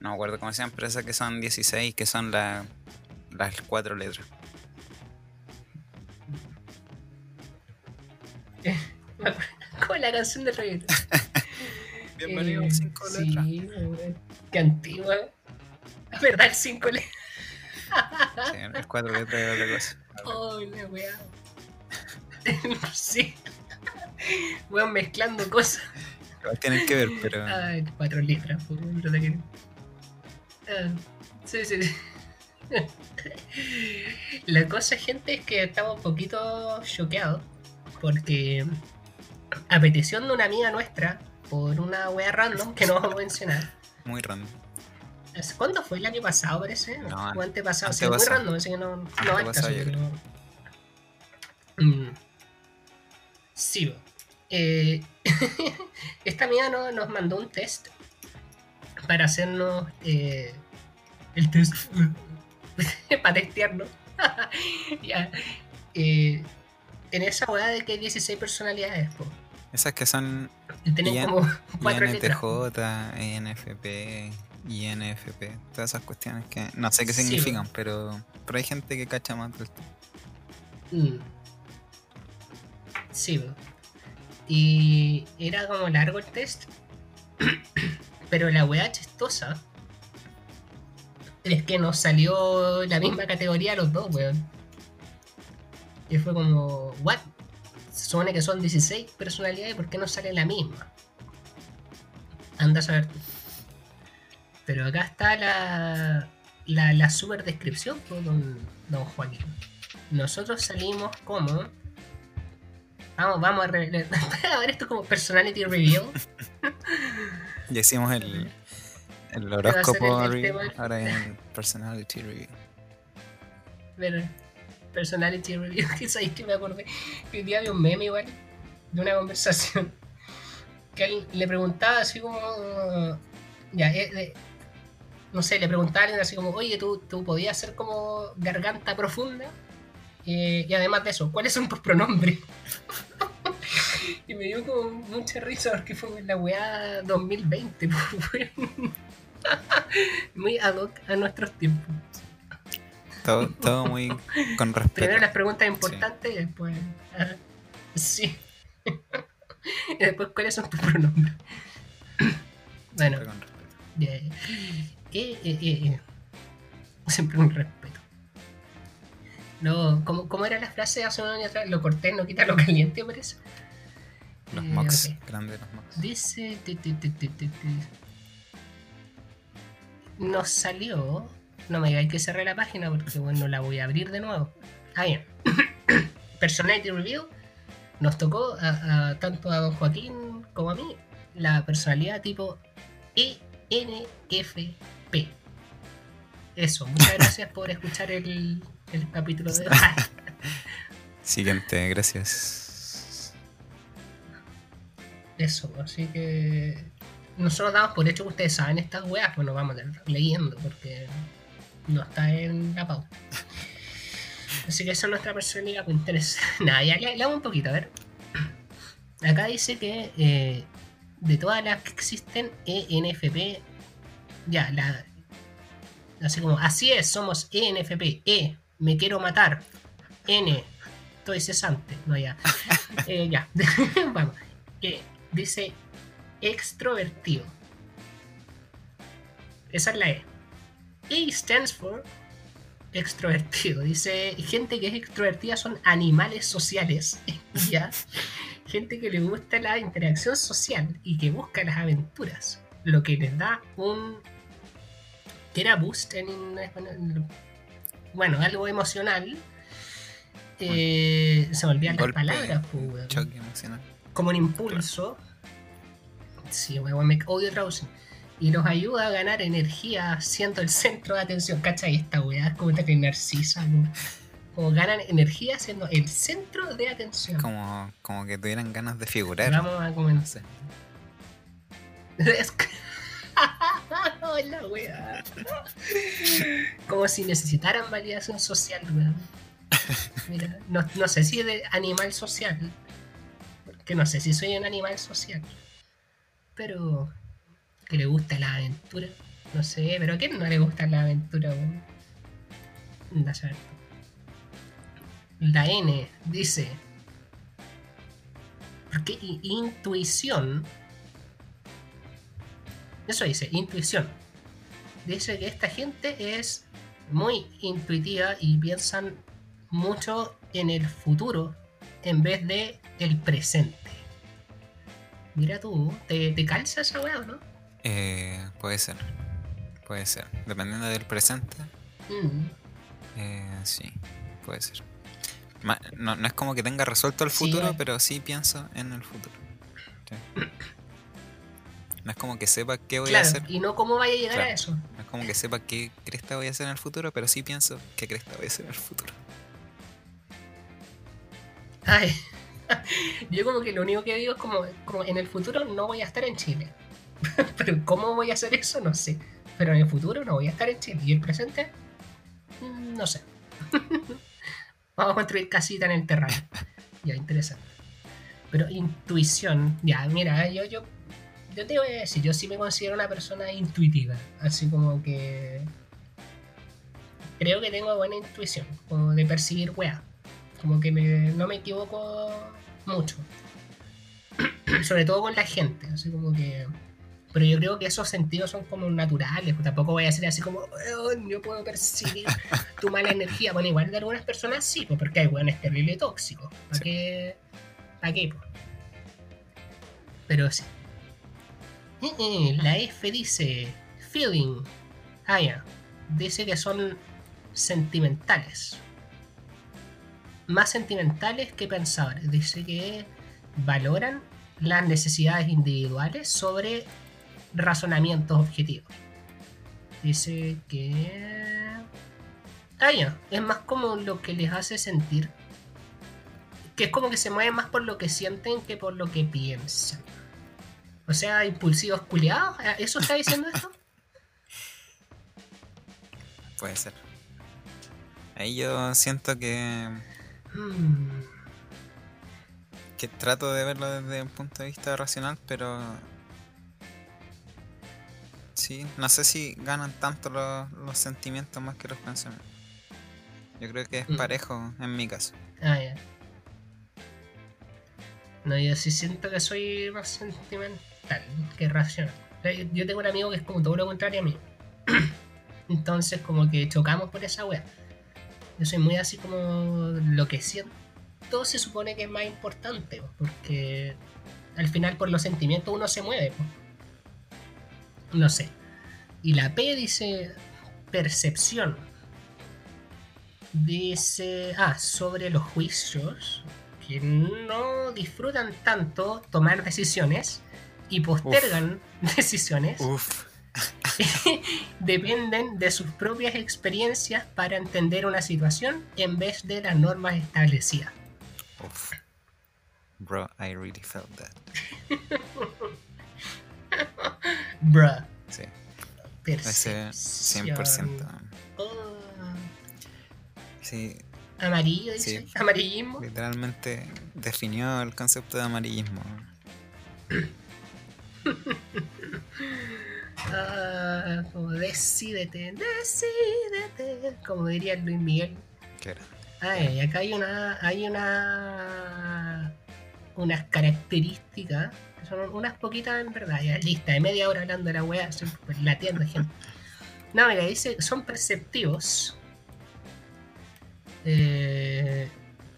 No me acuerdo cómo se llaman, pero esas que son 16, que son la- las cuatro letras. Me acuerdo- Como la canción de reggaetón. Bienvenido Eh, a cinco sí, letras. weón. Qué antigua. Es verdad, el 5 letras. Sí, letras es otra cosa. Oh, la weá. sí. Weón, mezclando cosas. Igual tienen que ver, pero. Ay, cuatro letras, por verdad que no. Ah, sí, sí, sí. La cosa, gente, es que estamos un poquito choqueados porque a petición de una amiga nuestra, por una wea random que no vamos a mencionar, Muy random. ¿Hace ¿cuándo fue? ¿El año pasado parece? No, o antepasado, sí, muy random, así que no, no caso, pero... Mm. Sí. Eh, esta amiga no- nos mandó un test para hacernos eh, el test para testearnos. ya. Eh, en esa weá de que hay 16 personalidades, po. Esas que son tienen como cuatro letras. INTJ, ENFP, INFP, todas esas cuestiones que no sé qué Sí, significan, pero, pero hay gente que cacha más del. Mm. Sí, bo. y era como largo el test, pero la weá chistosa es que nos salió la misma categoría a los dos, weón. Y fue como, ¿what? Se supone que son 16 personalidades, ¿por qué no sale la misma? Anda a saber tú. Pero acá está la, la, la super descripción, don, don Joaquín. Nosotros salimos como. Vamos, vamos a, re- a ver esto como personality reveal. Ya hicimos el, el horóscopo el- review, ahora en personality review. Ver, personality review. Que sabéis que me acordé que hoy día había un meme igual de una conversación que él le preguntaba así como. Ya, eh, eh, no sé, le preguntaba a alguien así como, oye, ¿tú, tú podías ser como garganta profunda? Eh, y además de eso, ¿cuáles son tus pronombres? y me dio como mucha risa porque fue en la weá 2020. pues. Muy ad hoc a nuestros tiempos. Todo, todo muy con respeto. Primero las preguntas importantes y después. ah, sí. y después, ¿cuáles son tus pronombres? bueno, con respeto. ya, ya. Eh, eh, eh. Siempre un respeto. No, ¿cómo, cómo era la frase hace un año atrás? Lo cortés no quita lo caliente, parece. Los Eh, mocks, ok. grandes los mocks. Dice. ti, ti, ti. Nos salió. No me digáis que cerré la página porque bueno, la voy a abrir de nuevo. Ah, bien. Personality Review. Nos tocó a, a- tanto a don Joaquín como a mí la personalidad tipo E ENFP. Eso, muchas gracias por escuchar el, el capítulo de. Siguiente, gracias. Eso, así que nosotros damos por hecho que ustedes saben estas weas, pues nos vamos a estar leyendo porque no está en la pauta. Así que esa es nuestra personalidad, pues interesa. Nada, ya le, le hago un poquito, a ver. Acá dice que eh, de todas las que existen, ENFP, ya, la. Así como, así es, somos ENFP, E, me quiero matar, N, estoy cesante, no ya. Eh, ya, vamos. E, dice extrovertido. Esa es la E. E stands for extrovertido. Dice, gente que es extrovertida son animales sociales. ¿Ya? Gente que le gusta la interacción social y que busca las aventuras. Lo que les da un... que era boost en español? Bueno, algo emocional. Eh, se me olvidan las palabras. pues. Choque emocional. como un impulso. Sí, weón, me odio traducir. Y nos ayuda a ganar energía siendo el centro de atención. ¿Cachai? Esta weá es como que narcisa, ¿no? Como ganan energía siendo el centro de atención. Como, como que tuvieran ganas de figurar. Vamos a comenzar. Es que- la weá. Como si necesitaran validación social, weón. Mira, no, no sé si es de animal social. Que no sé si soy un animal social. Pero que le gusta la aventura. No sé, pero ¿a quién no le gusta la aventura, weón? Anda a saber. La N dice. Porque intuición. Eso dice, intuición. Dice que esta gente es muy intuitiva y piensan mucho en el futuro en vez de el presente. Mira tú, ¿te, te calza esa weá no? Eh, puede ser. Puede ser. Dependiendo del presente, Mm. eh, sí, puede ser. No, no es como que tenga resuelto el futuro, pero sí pienso en el futuro. Sí. No es como que sepa qué voy a hacer. y no cómo vaya a llegar a eso. No es como que sepa qué cresta voy a hacer en el futuro, pero sí pienso qué cresta voy a hacer en el futuro. Ay, yo como que lo único que digo es como, como en el futuro no voy a estar en Chile. Pero cómo voy a hacer eso, no sé. Pero en el futuro no voy a estar en Chile. Y el presente, Mm, no sé. Vamos a construir casita en el terreno. Ya, interesante. Pero intuición, ya, mira, yo, yo, yo te voy a decir, yo sí me considero una persona intuitiva. Así como que... Creo que tengo buena intuición, como de percibir weá. Como que me- no me equivoco mucho. Sobre todo con la gente, así como que... Pero yo creo que esos sentidos son como naturales, pues tampoco voy a ser así como, "Weón, yo puedo percibir tu mala energía. Bueno, igual de algunas personas sí, pues porque hay weones terribles tóxicos. ¿Para Sí. qué? ¿Para qué? pues? Pero sí. Eh, eh, La F dice, feeling. Ah, ya. Dice que son sentimentales más sentimentales que pensadores. Dice que valoran las necesidades individuales sobre razonamientos objetivos. Dice que... Ah, ya, es más como lo que les hace sentir. Que es como que se mueven más por lo que sienten que por lo que piensan. O sea, impulsivos culiados. ¿Eso está diciendo esto? Puede ser. Ahí yo siento que, Hmm. que trato de verlo desde un punto de vista racional, pero sí, no sé si ganan tanto los, los sentimientos más que los pensamientos. Yo creo que es Mm. parejo en mi caso. Ah, ya. No, yo sí siento que soy más sentimental que racional. Yo tengo un amigo que es como todo lo contrario a mí. Entonces, como que chocamos por esa wea. Yo soy muy así como lo que siento se supone que es más importante, po, porque al final por los sentimientos uno se mueve. No sé. Y la P dice percepción. Dice, ah, sobre los juicios, que no disfrutan tanto tomar decisiones y postergan decisiones, Uf, dependen de sus propias experiencias para entender una situación en vez de las normas establecidas. Uf. Bro, I really felt that. Bruh. Sí, Percepción. 100%. Oh, Sí, amarillo, dice. Sí. Amarillismo. literalmente definió el concepto de amarillismo. Ah, como decídete, decídete. Como diría Luis Miguel. ¿Qué era? Ay, acá hay una. Hay una. Unas características. que Son unas poquitas en verdad. Ya lista, de media hora hablando de la wea, estoy lateando gente. No, mira, dice son perceptivos. Eh,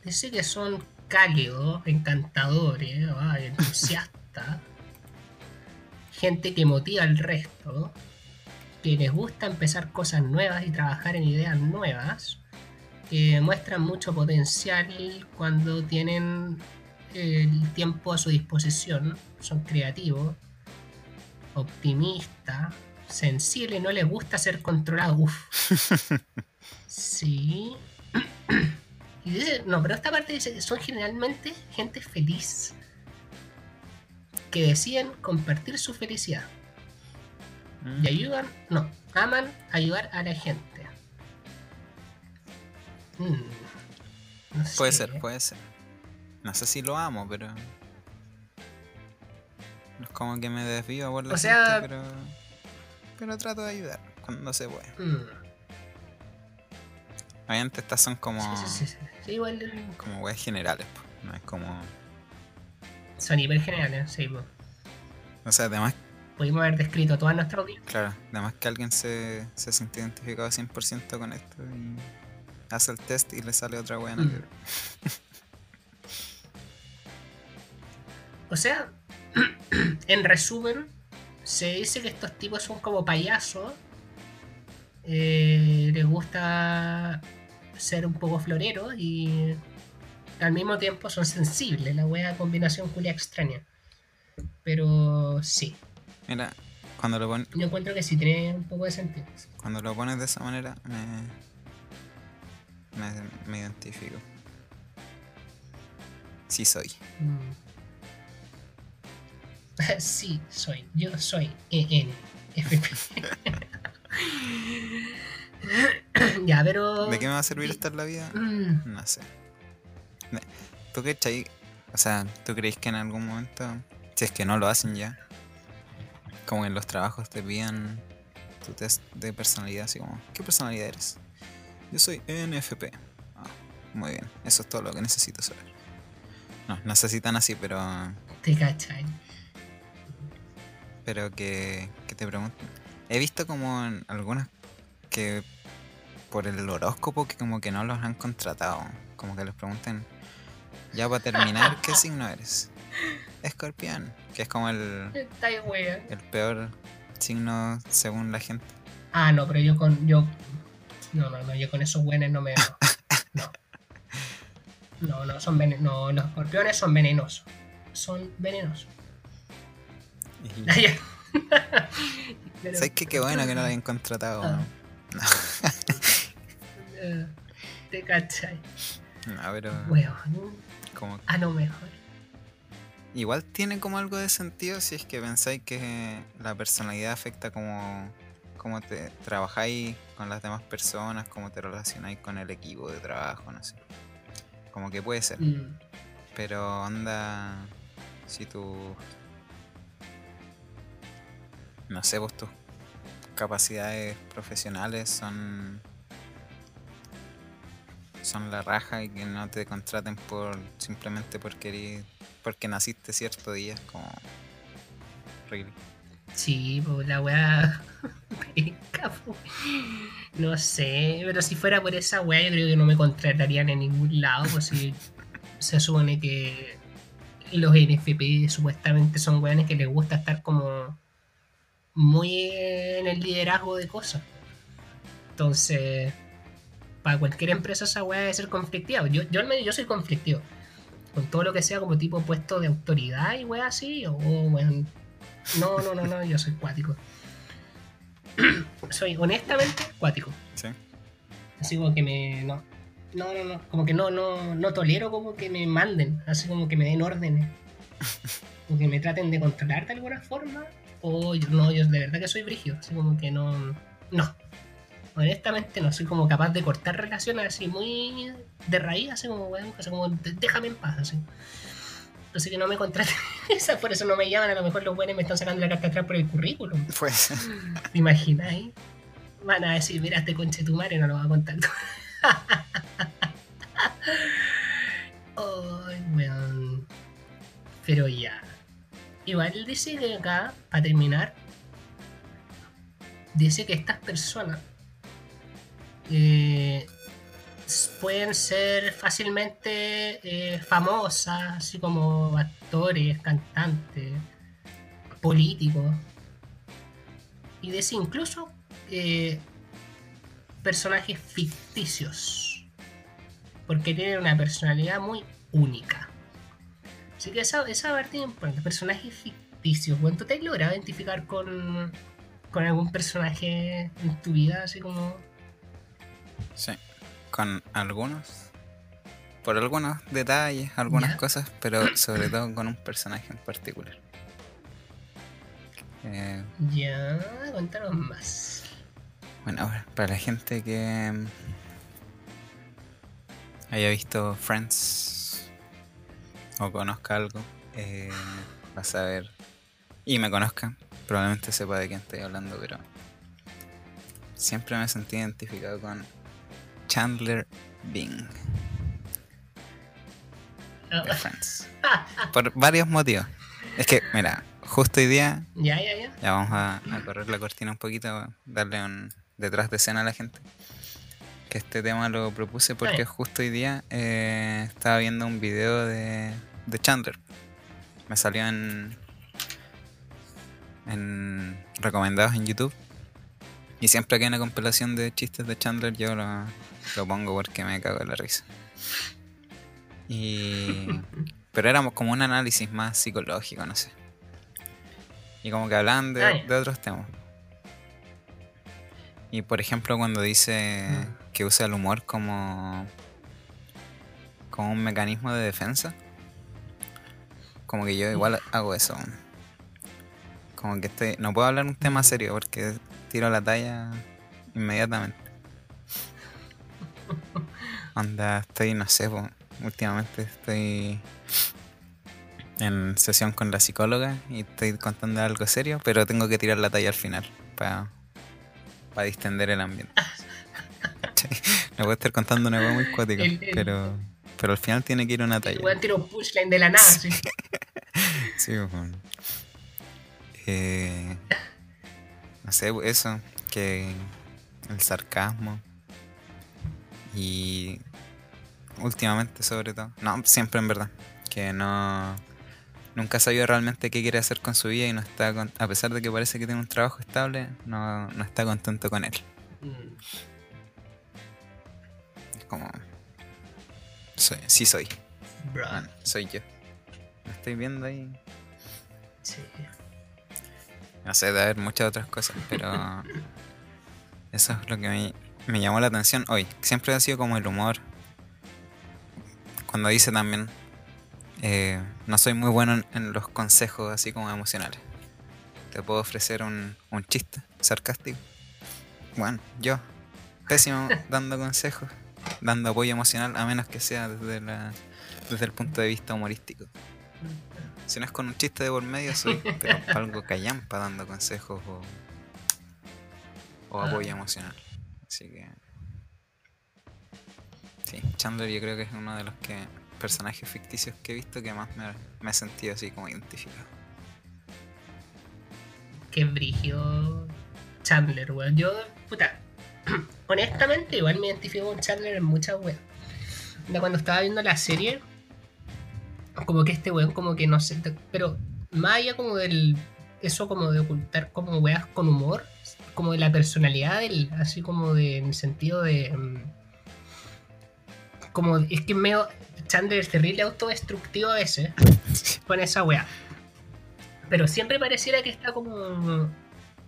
dice que son cálidos, encantadores, entusiastas. Gente que motiva al resto. Que les gusta empezar cosas nuevas y trabajar en ideas nuevas que muestran mucho potencial cuando tienen el tiempo a su disposición, son creativos, optimistas, sensibles, no les gusta ser controlados. Uf. Sí. Y dice, no, pero esta parte dice que son generalmente gente feliz que deciden compartir su felicidad Mm. y ayudan, no, aman ayudar a la gente. Mm, no Puede ser, puede ser. No sé si lo amo, pero. No es como que me desvío por la O sea- gente, pero. Pero trato de ayudar cuando se puede. Mm, Obviamente estas son como. sí, sí, sí, igual como weas generales, po. no es como. Son hiper generales, sí. O sea, además, Pudimos haber descrito toda nuestra audiencia. claro, además que alguien se, se siente identificado 100% con esto y hace el test y le sale otra wea Mm. O sea, en resumen, se dice que estos tipos son como payasos. eh, les gusta ser un poco floreros y al mismo tiempo son sensibles. La wea combinación culia extraña. Pero sí, Mira, cuando lo, pon- yo encuentro que sí tiene un poco de sentido. cuando lo pones de esa manera, me, me, me identifico. Sí soy. Mm. Sí, soy. Yo soy ENFP. ya, pero. ¿De qué me va a servir estar en la vida? Mm, No sé. ¿Tú cachai? O sea, ¿tú crees que en algún momento, si es que no lo hacen ya, como en los trabajos te pidan tu test de personalidad, así como, ¿qué personalidad eres? Yo soy ENFP. Ah, muy bien, eso es todo lo que necesito saber. No, necesitan así, pero, Te cachai. pero que, que te pregunten. He visto como en algunas que por el horóscopo que como que no los han contratado. Como que les pregunten, ya para terminar, ¿qué signo eres? Escorpión, que es como el, el peor signo según la gente. Ah, no, pero yo con. yo No, no, no, yo con esos buenos no me. No. No, no, son venenosos. No, los escorpiones son venenosos. Son venenosos. Y-. Pero- ¿Sabes qué? Qué bueno que no lo hayan contratado. Ah. Eh, Te cachai. No, pero Weón. como A lo mejor. igual tiene como algo de sentido si es que pensáis que la personalidad afecta como cómo te trabajáis con las demás personas, cómo te relacionáis con el equipo de trabajo, no sé. Como que puede ser. Mm. Pero onda, si tú, no sé, pues tus capacidades profesionales son son la raja y que no te contraten por simplemente porque eres- porque naciste cierto día, como really. Sí, pues la weá. no sé, pero si fuera por esa weá, yo creo que no me contratarían en ningún lado, pues si se supone que los NFP supuestamente son weones que les gusta estar como muy en el liderazgo de cosas. Entonces, para cualquier empresa esa weá debe ser conflictiva. Yo, yo al menos yo soy conflictivo. Con todo lo que sea como tipo puesto de autoridad y weá así, o weón. No, no, no, no, yo soy cuático. soy honestamente cuático. ¿Sí? Así como que me. No. No, no, no. Como que no, no, no tolero como que me manden, así como que me den órdenes. Como que me traten de controlar de alguna forma. O yo, no, yo de verdad que soy brígido. Así como que no. No. Honestamente no soy como capaz de cortar relaciones así muy de raíz, así como, weón, así como "De- déjame en paz, así. Así que no me contraten. Por eso no me llaman, a lo mejor los buenos me están sacando la carta atrás por el currículum. Pues, ¿Te imagináis? Van a decir, mira, este conche tu madre no lo va a contar. Ay, weón. Pero ya. Igual dice que acá, para terminar, dice que estas personas eh, pueden ser fácilmente eh, famosas, así como actores, cantantes, políticos. Y dice incluso eh, personajes ficticios. Porque tienen una personalidad muy única. Así que esa, esa parte es importante. Personajes ficticios. ¿tú te has logrado identificar con, con algún personaje en tu vida? Así como. Sí. Con algunos. Por algunos detalles, algunas Ya. cosas, pero sobre todo con un personaje en particular. Eh, Ya, cuéntanos más. Bueno, ahora, para la gente que mm, haya visto Friends o conozca algo, eh, va a saber y me conozca, probablemente sepa de quién estoy hablando, pero siempre me sentí identificado con Chandler Bing de Friends. Por varios motivos. Es que, mira, justo hoy día ya, ya, ya. Ya vamos a, a correr la cortina un poquito, darle un detrás de escena a la gente. Que este tema lo propuse porque justo hoy día eh, estaba viendo un video de, de Chandler. Me salió en, en recomendados en YouTube. Y siempre que hay una compilación de chistes de Chandler yo lo, lo pongo porque me cago en la risa. Y... Pero era como un análisis más psicológico, no sé. Y como que hablaban de, otros temas. Y por ejemplo cuando dice Mm. que usa el humor como, como un mecanismo de defensa. Como que yo igual hago eso. Como que estoy, no puedo hablar un tema serio porque tiro la talla inmediatamente. Anda, estoy, no sé, po, últimamente estoy en sesión con la psicóloga y estoy contando algo serio, pero tengo que tirar la talla al final para distender el ambiente. No puedo estar contando una cosa muy cuática, pero, pero al final tiene que ir una talla. weón tira un punchline de la nada, así. Sí, bueno. Eh, no sé, eso, que el sarcasmo y últimamente sobre todo, no, siempre en verdad, que no, nunca ha sabido realmente qué quiere hacer con su vida y no está, con- a pesar de que parece que tiene un trabajo estable, no, no está contento con él. Mm. Es como, soy, sí soy, bueno, soy yo. Me estoy viendo ahí. Sí. No sé, de haber muchas otras cosas, pero eso es lo que me, me llamó la atención hoy. Siempre ha sido como el humor. Cuando dice también, eh, no soy muy bueno en, en los consejos así como emocionales. Te puedo ofrecer un, un chiste sarcástico. Bueno, yo, pésimo dando consejos, dando apoyo emocional, a menos que sea desde, la, desde el punto de vista humorístico. Si no es con un chiste de por medio, soy pero algo callampa dando consejos o, o Ah. apoyo emocional. Así que. Sí, Chandler yo creo que es uno de los que personajes ficticios que he visto que más me, me he sentido así como identificado. Qué brigio Chandler, weón. Yo, puta, honestamente, igual me identifico con Chandler en muchas weas. Cuando estaba viendo la serie, como que este weón, como que no sé, pero más allá como del. Eso como de ocultar como weas con humor, como de la personalidad del. Así como de. En el sentido de. mm, Como. Es que medio. Chandler es terrible autodestructivo a veces con esa wea. Pero siempre pareciera que está como.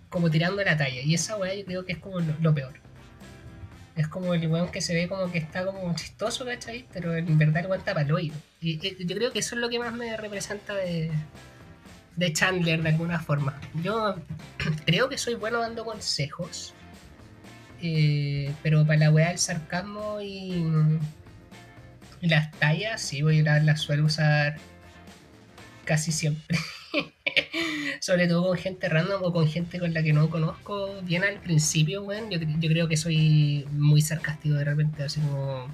como tirando la talla. Y esa weá yo creo que es como lo, lo peor. Es como el weón que se ve como que está como chistoso, ¿cachai? Pero en verdad el weón está pa'l hoyo. Y, y yo creo que eso es lo que más me representa de, de Chandler de alguna forma. Yo creo que soy bueno dando consejos. eh, pero para la weá del sarcasmo y, las tallas, sí, voy a las suelo usar casi siempre. Sobre todo con gente random o con gente con la que no conozco bien al principio, weón. Yo creo que soy muy sarcástico de repente, así como.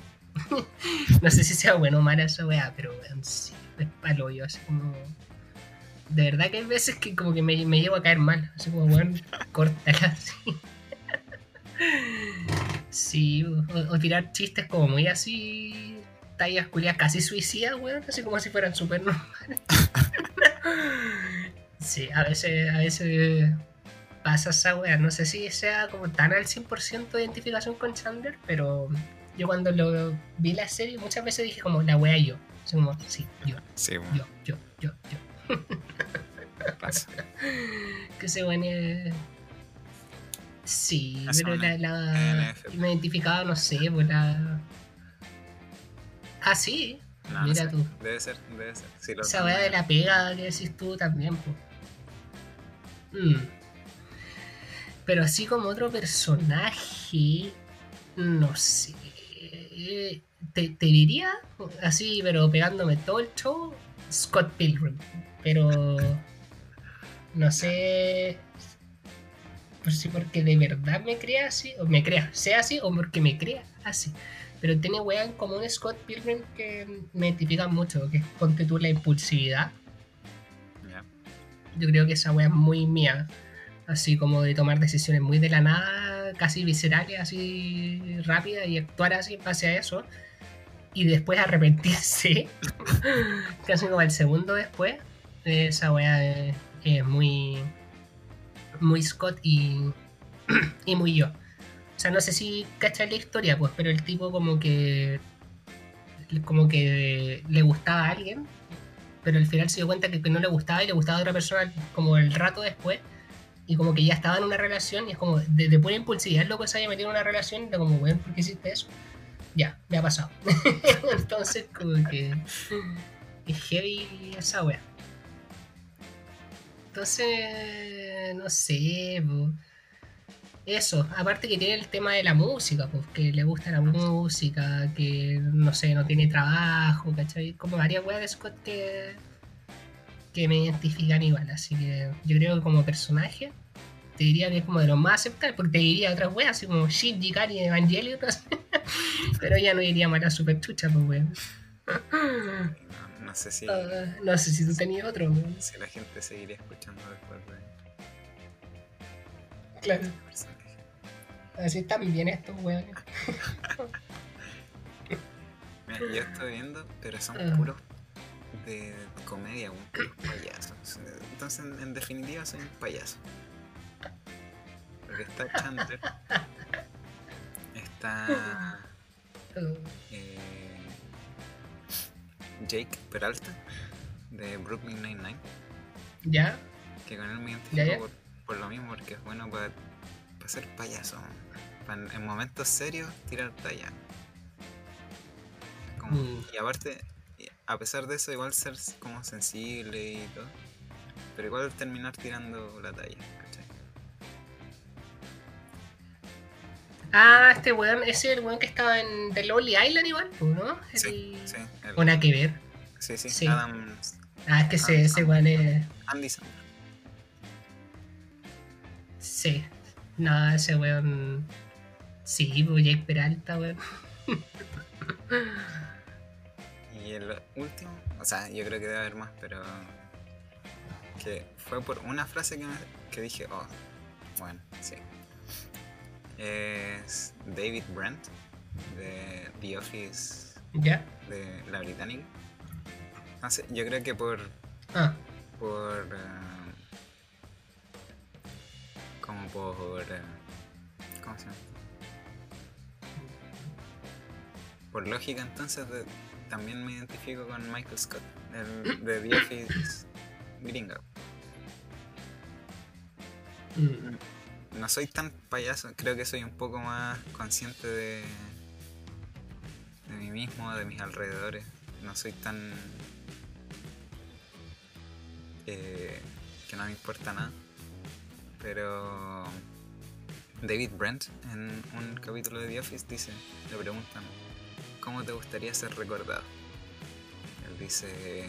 no sé si sea bueno o mala esa weá, pero weón, sí, es palo yo, así como. De verdad que hay veces que como que me, me llevo a caer mal, así como, weón, córtala así. Sí, o, o tirar chistes como muy así, tallas culias casi suicidas, weón, así como si fueran súper normales. sí, a veces, a veces pasa esa weá, no sé si sea como tan al 100% de identificación con Chandler, pero yo cuando lo vi la serie muchas veces dije como la weá yo, así como, sí, yo, Sí, yo, yo, yo, yo. Pasa. que se pone. Sí, Hace pero la, la- me identificaba, no sé, por la. Ah, sí. No, no Mira sé. tú. Debe ser, debe ser. Sí, lo Esa weá de la pega que decís tú también, pues. Mm. Pero así como otro personaje, no sé. Te, te diría, así, pero pegándome todo el show, Scott Pilgrim. Pero no sé por si porque de verdad me crea así, o me crea, sea así, o porque me crea así. Pero tiene weá en común Scott Pilgrim que me identifica mucho, que es ponte tú la impulsividad. Yo creo que esa weá es muy mía. Así como de tomar decisiones muy de la nada, casi viscerales, así rápidas y actuar así en base a eso. Y después arrepentirse. casi como el segundo después. Esa weá es, muy. Muy Scott y. y muy yo. O sea, no sé si cachas la historia, pues, pero el tipo como que. como que le gustaba a alguien pero al final se dio cuenta que, no le gustaba y le gustaba a otra persona como el rato después y como que ya estaba en una relación y es como de, de pura impulsividad loco se haya metido en una relación y era como weón ¿por qué hiciste eso? ya, me ha pasado entonces como que es heavy esa wea entonces no sé po. eso, aparte que tiene el tema de la música, pues que le gusta la música, que no sé, no tiene trabajo, ¿cachai? Como varias weas de Scott que, que me identifican igual, así que yo creo que como personaje te diría que es como de los más aceptables, porque te diría otras weas, así como Shinji, Kari, Evangelion, pero ya no iría más a super chucha, pues weón. No, no sé si, Ah, no sé si tú tenías otro, weón. si la gente seguiría escuchando después de Claro, este personaje. así están bien estos weones. Mira, yo estoy viendo, pero son Ah. puros de comedia, puros payasos. Entonces, en, en definitiva, soy un payaso. Porque está Chandler, está eh, Jake Peralta de Brooklyn Nine-Nine, ¿Ya? que con él me identifico ya. por, por lo mismo, porque es bueno para ser payaso. Pa en, en momentos serios, tirar talla. Como- Mm. Y aparte, a pesar de eso, igual ser como sensible y todo. Pero igual terminar tirando la talla, Ah, este weón, ese es el weón que estaba en The Lonely Island igual, ¿no? Sí, El- sí. el- O nada que ver. sí, sí, sí. Adam, Ah, es que ese, Ah, ese weón es. Andy Samberg. Sí. No, ese weón. Sí, pues Jake Peralta, weón. Y el último, o sea, yo creo que debe haber más, pero que fue por una frase que, me- que dije, oh, bueno, sí. Es David Brent de The Office ¿Ya? de la británica. No sé, yo creo que por Ah, por eh, como por eh, ¿cómo se llama? Por lógica entonces de- también me identifico con Michael Scott, el de The Office gringa. mm, no soy tan payaso, creo que soy un poco más consciente de, de mí mismo, de mis alrededores. No soy tan... eh, que no me importa nada. Pero David Brent en un capítulo de The Office dice, le preguntan, ¿cómo te gustaría ser recordado? Él dice,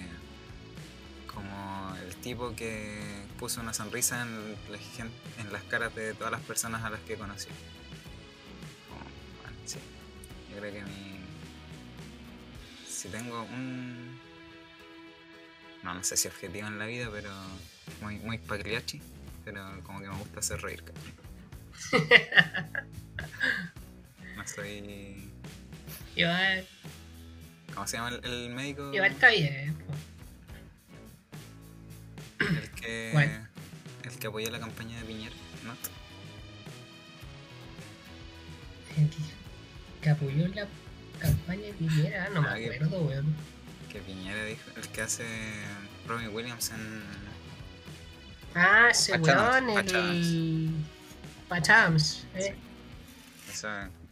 como el tipo que puso una sonrisa en, la gen- en las caras de todas las personas a las que conocí. Bueno, sí. Yo creo que mi... Si tengo un... No, no sé si objetivo en la vida, pero muy, muy pagliacci, pero como que me gusta hacer reír. No soy... Igual, ¿Cómo se llama el, el médico? igual está bien. Que, ¿Cuál? el que apoyó la campaña de Piñera, ¿no? El que apoyó la campaña de Piñera, no me Ah, que- acuerdo, weón. Que Piñera dijo, el que hace Robin Williams en... Ah, ese weón, el. Pachams, eh. Eso,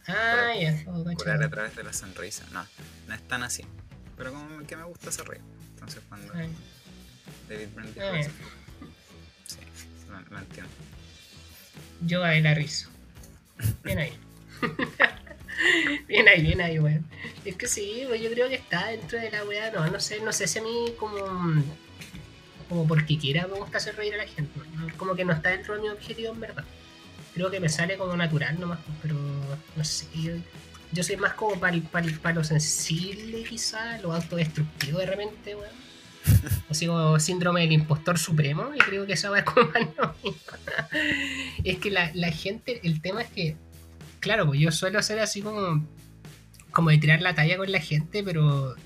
Ah, ya, oh, curar a través de la sonrisa. No, no es tan así. Pero como que me gusta hacer reír. Entonces cuando Ay, David Brent dijo Ah, sí, entiendo. Yo a la risa. Bien ahí. bien ahí, bien ahí, weón. Es que sí, pues, yo creo que está dentro de la weá. No, no sé, no sé si a mí como. Como porque quiera me gusta hacer reír a la gente. ¿no? Como que no está dentro de mi objetivo en verdad. Creo que me sale como natural nomás, pero no sé. Yo, yo soy más como para lo sensible, quizá, lo autodestructivo de repente, weón. Así como síndrome del impostor supremo, y creo que esa weá es como más lo mismo. Es que la, la gente, el tema es que, claro, pues yo suelo ser así como, como de tirar la talla con la gente, pero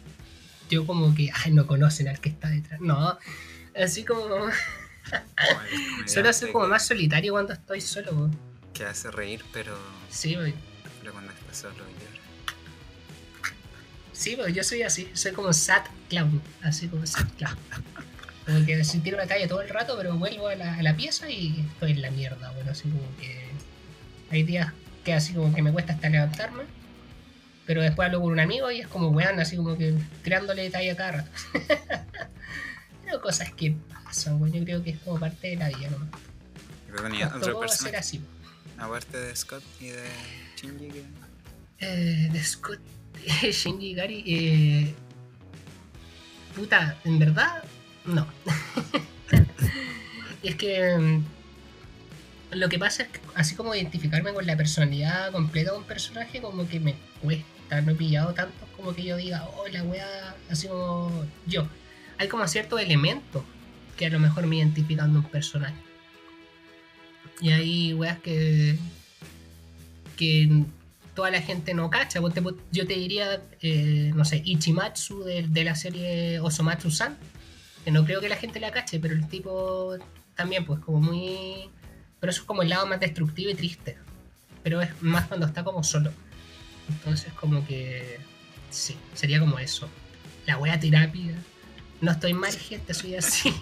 yo como que, ay, no conocen al que está detrás. No, así como, Como el suelo ser como más solitario cuando estoy solo. pues. Que hace reír, pero, Sí, pues, pero cuando está solo. Sí, pues yo soy así, soy como sad clown, así como sad clown. Como que sí tiro la talla todo el rato, pero vuelvo a la, a la pieza y estoy en la mierda, bueno, así como que hay días que así como que me cuesta hasta levantarme, pero después hablo con un amigo y es como weón, así como que tirándole talla cada rato. pero cosas que pasan, weón, yo creo que es como parte de la vida, ¿no? Pero Nos ser así. aparte de Scott y de Shinji, que... Eh, de Scott Shinji Gari, eh, puta, en verdad, no. es que mm, lo que pasa es que así como identificarme con la personalidad completa de un personaje, como que me cuesta, no he pillado tantos como que yo diga, oh, la wea, así como yo. Hay como ciertos elementos que a lo mejor me identifican de un personaje. Y hay weas que. que toda la gente no cacha. Yo te diría, eh, no sé, Ichimatsu de, de la serie Osomatsu-san, que no creo que la gente la cache, pero el tipo también, pues, como muy. Pero eso es como el lado más destructivo y triste. Pero es más cuando está como solo. Entonces, como que. Sí, sería como eso. La wea terapia. No estoy mal, gente, soy así.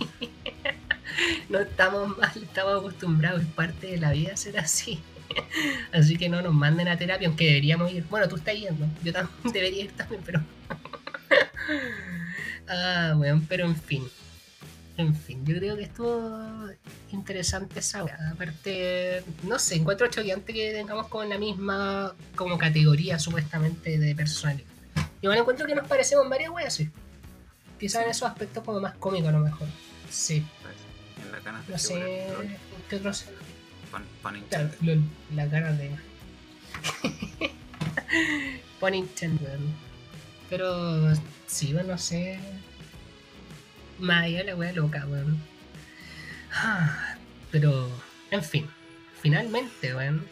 no estamos mal, estamos acostumbrados, es parte de la vida ser así. Así que no nos manden a terapia, aunque deberíamos ir. Bueno, tú estás yendo, yo también debería ir también, pero. ah, weón, pero en fin. En fin, yo creo que estuvo interesante esa weá. Aparte, no sé, encuentro choqueante que tengamos como la misma como categoría supuestamente de personalidad. Igual encuentro que nos parecemos en varias weas, sí. Quizás en esos aspectos como más cómicos a lo mejor. Sí, en la no sé. ¿Qué otros? Pon, pon Nintendo. lo- la cara de. Pon Nintendo. Pero sí, bueno, no sé. De la wea loca, weón. Ah, Pero, en fin, finalmente, weón.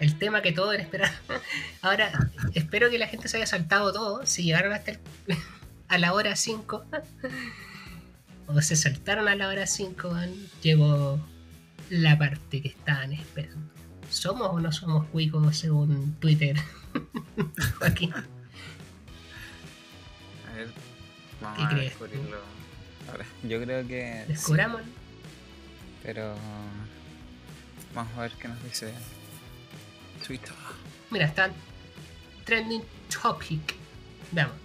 El tema que todos esperar. Ahora, espero que la gente se haya saltado todo. Si llegaron hasta el- a la hora 5. o se saltaron a la hora 5, weón. Llegó la parte que estaban esperando. ¿Somos o no somos cuicos según Twitter? Joaquín. A ver, vamos ¿Qué a crees descubrirlo ahora. Yo creo que. sí, Descubramos. pero. Vamos a ver qué nos dice Twitter. Mira, está trending topic. Veamos.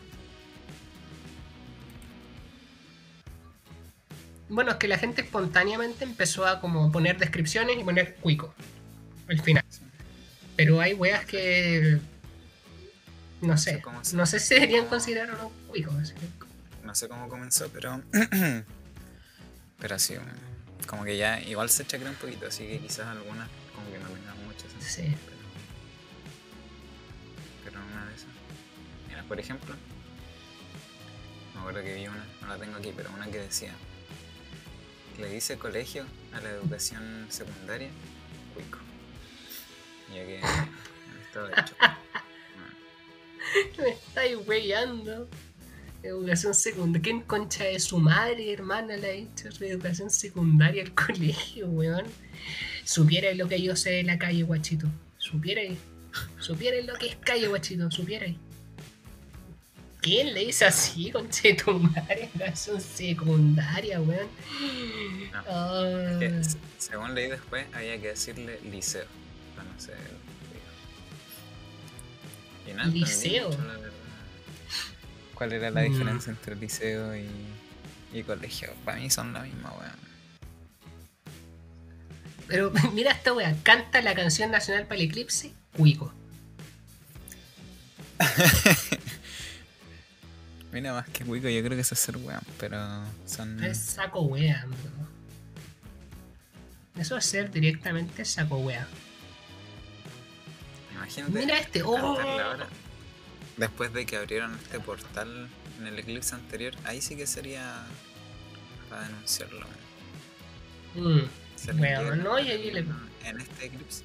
Bueno, es que la gente espontáneamente empezó a como poner descripciones y poner cuico al final. Pero hay weas que. No sé. sé cómo se- No sé si deberían considerar o no que- No sé cómo comenzó, pero. pero sí, como que ya igual se chacrea un poquito, así que quizás algunas como que no tengan mucho sentido. Sí. Pero, pero una de esas. Mira, por ejemplo, me acuerdo que vi una, no la tengo aquí, pero una que decía le dice colegio a la educación secundaria, cuico. Ya que estaba hecho. Me estáis weyando. Educación secundaria. ¿Quién concha de su madre, hermana, le ha dicho su educación secundaria al colegio, weón? Supiera lo que yo sé de la calle, guachito. Supiera. Supiera lo que es calle, guachito. Supiera. ¿Quién le dice así, concha de tu madre? Educación secundaria, weón. No. Ah, Que, según leí después, había que decirle liceo. Para no ser. Y ¿Liceo? mucho. ¿Cuál era la Mm. diferencia entre liceo y, y colegio? Para mí son la misma, weón. Pero mira esta wea. Canta la canción nacional para el eclipse, cuico. Mira, más que cuico, yo creo que eso es ser weón, pero son. Es saco wea, bro. Eso es ser directamente saco wea. Imagínate. Mira este, oh. ahora. Después de que abrieron este portal en el eclipse anterior, ahí sí que sería para denunciarlo. Mm, Se Bueno, no, y ahí le- En este eclipse.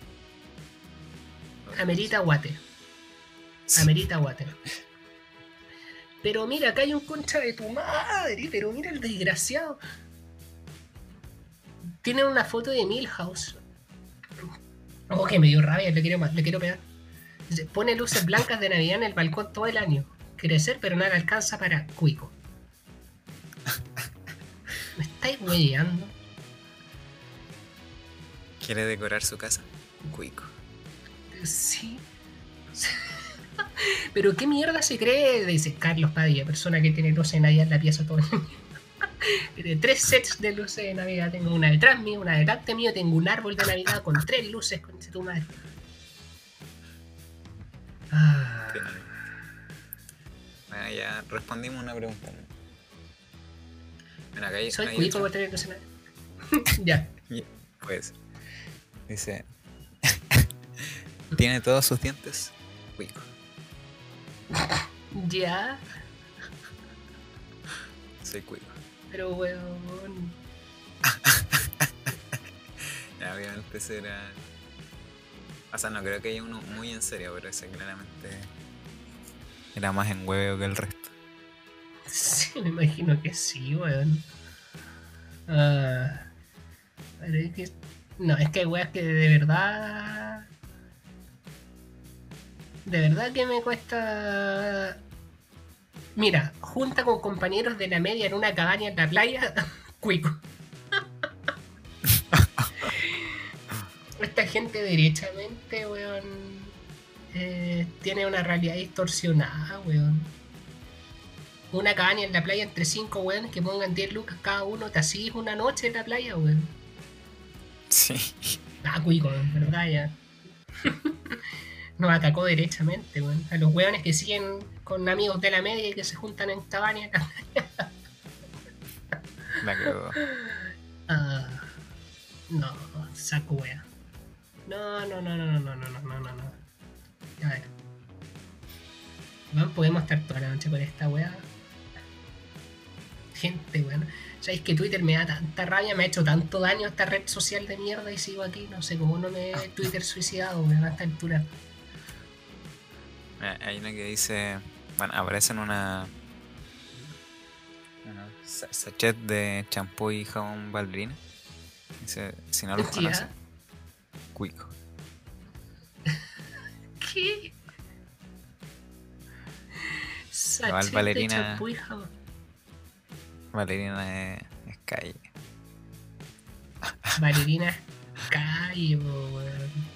amerita guate. Sí. Amerita guate. Pero mira, acá hay un concha de tu madre. Pero mira el desgraciado. Tiene una foto de Milhouse. Oh, que me dio rabia, le quiero, le quiero pegar. Pone luces blancas de Navidad en el balcón todo el año. Crecer, pero le alcanza para cuico. ¿Me estáis hueveando? ¿Quiere decorar su casa? Cuico. Sí. Pero qué mierda se cree, dice Carlos Padilla, persona que tiene luces de Navidad en la pieza todo el año. Tiene tres sets de luces de Navidad. Tengo una detrás mío, una delante mío, tengo un árbol de Navidad con tres luces, con tu madre. Ah, Bueno, ya respondimos una pregunta. ¿no? Mira, acá hay, soy hay cuico por tener luces de Navidad. ya. Puede ser. Dice. Tiene todos sus dientes. Cuico. Ya. Soy cuico. Pero weón. Ya, obviamente ese era. O sea, no creo que haya uno muy en serio, pero ese claramente era más en huevo que el resto. Sí, me imagino que sí, weón. Ah, pero es que. No, es que hay weas que de verdad. De verdad que me cuesta. Mira, junta con compañeros de la media en una cabaña en la playa, cuico. Esta gente derechamente, weón, eh, tiene una realidad distorsionada, weón. Una cabaña en la playa entre cinco weones que pongan 10 lucas cada uno, te asís una noche en la playa, weón. Sí. Ah, cuico, en verdad ya. Nos atacó derechamente, weón. A los weones que siguen con amigos de la media y que se juntan en cabaña. La cagó. Ah, no, saco wea. No, no, no, no, no, no, no, no, no, no, no. A ver. Weón, podemos estar toda la noche con esta wea. Gente, weón. Sabéis que Twitter me da tanta rabia, me ha hecho tanto daño esta red social de mierda y sigo aquí. No sé cómo no me Twitter suicidado, weón, a esta altura. Mira, Hay una que dice. Bueno, aparece en una. una sa- sachet de champú y jabón ballerina. Dice, si no los Ya. conocen, cuico. ¿Qué? Sachet de Valerina- champú y jabón. Ballerina es, es calle. Valerina calle, po, weón.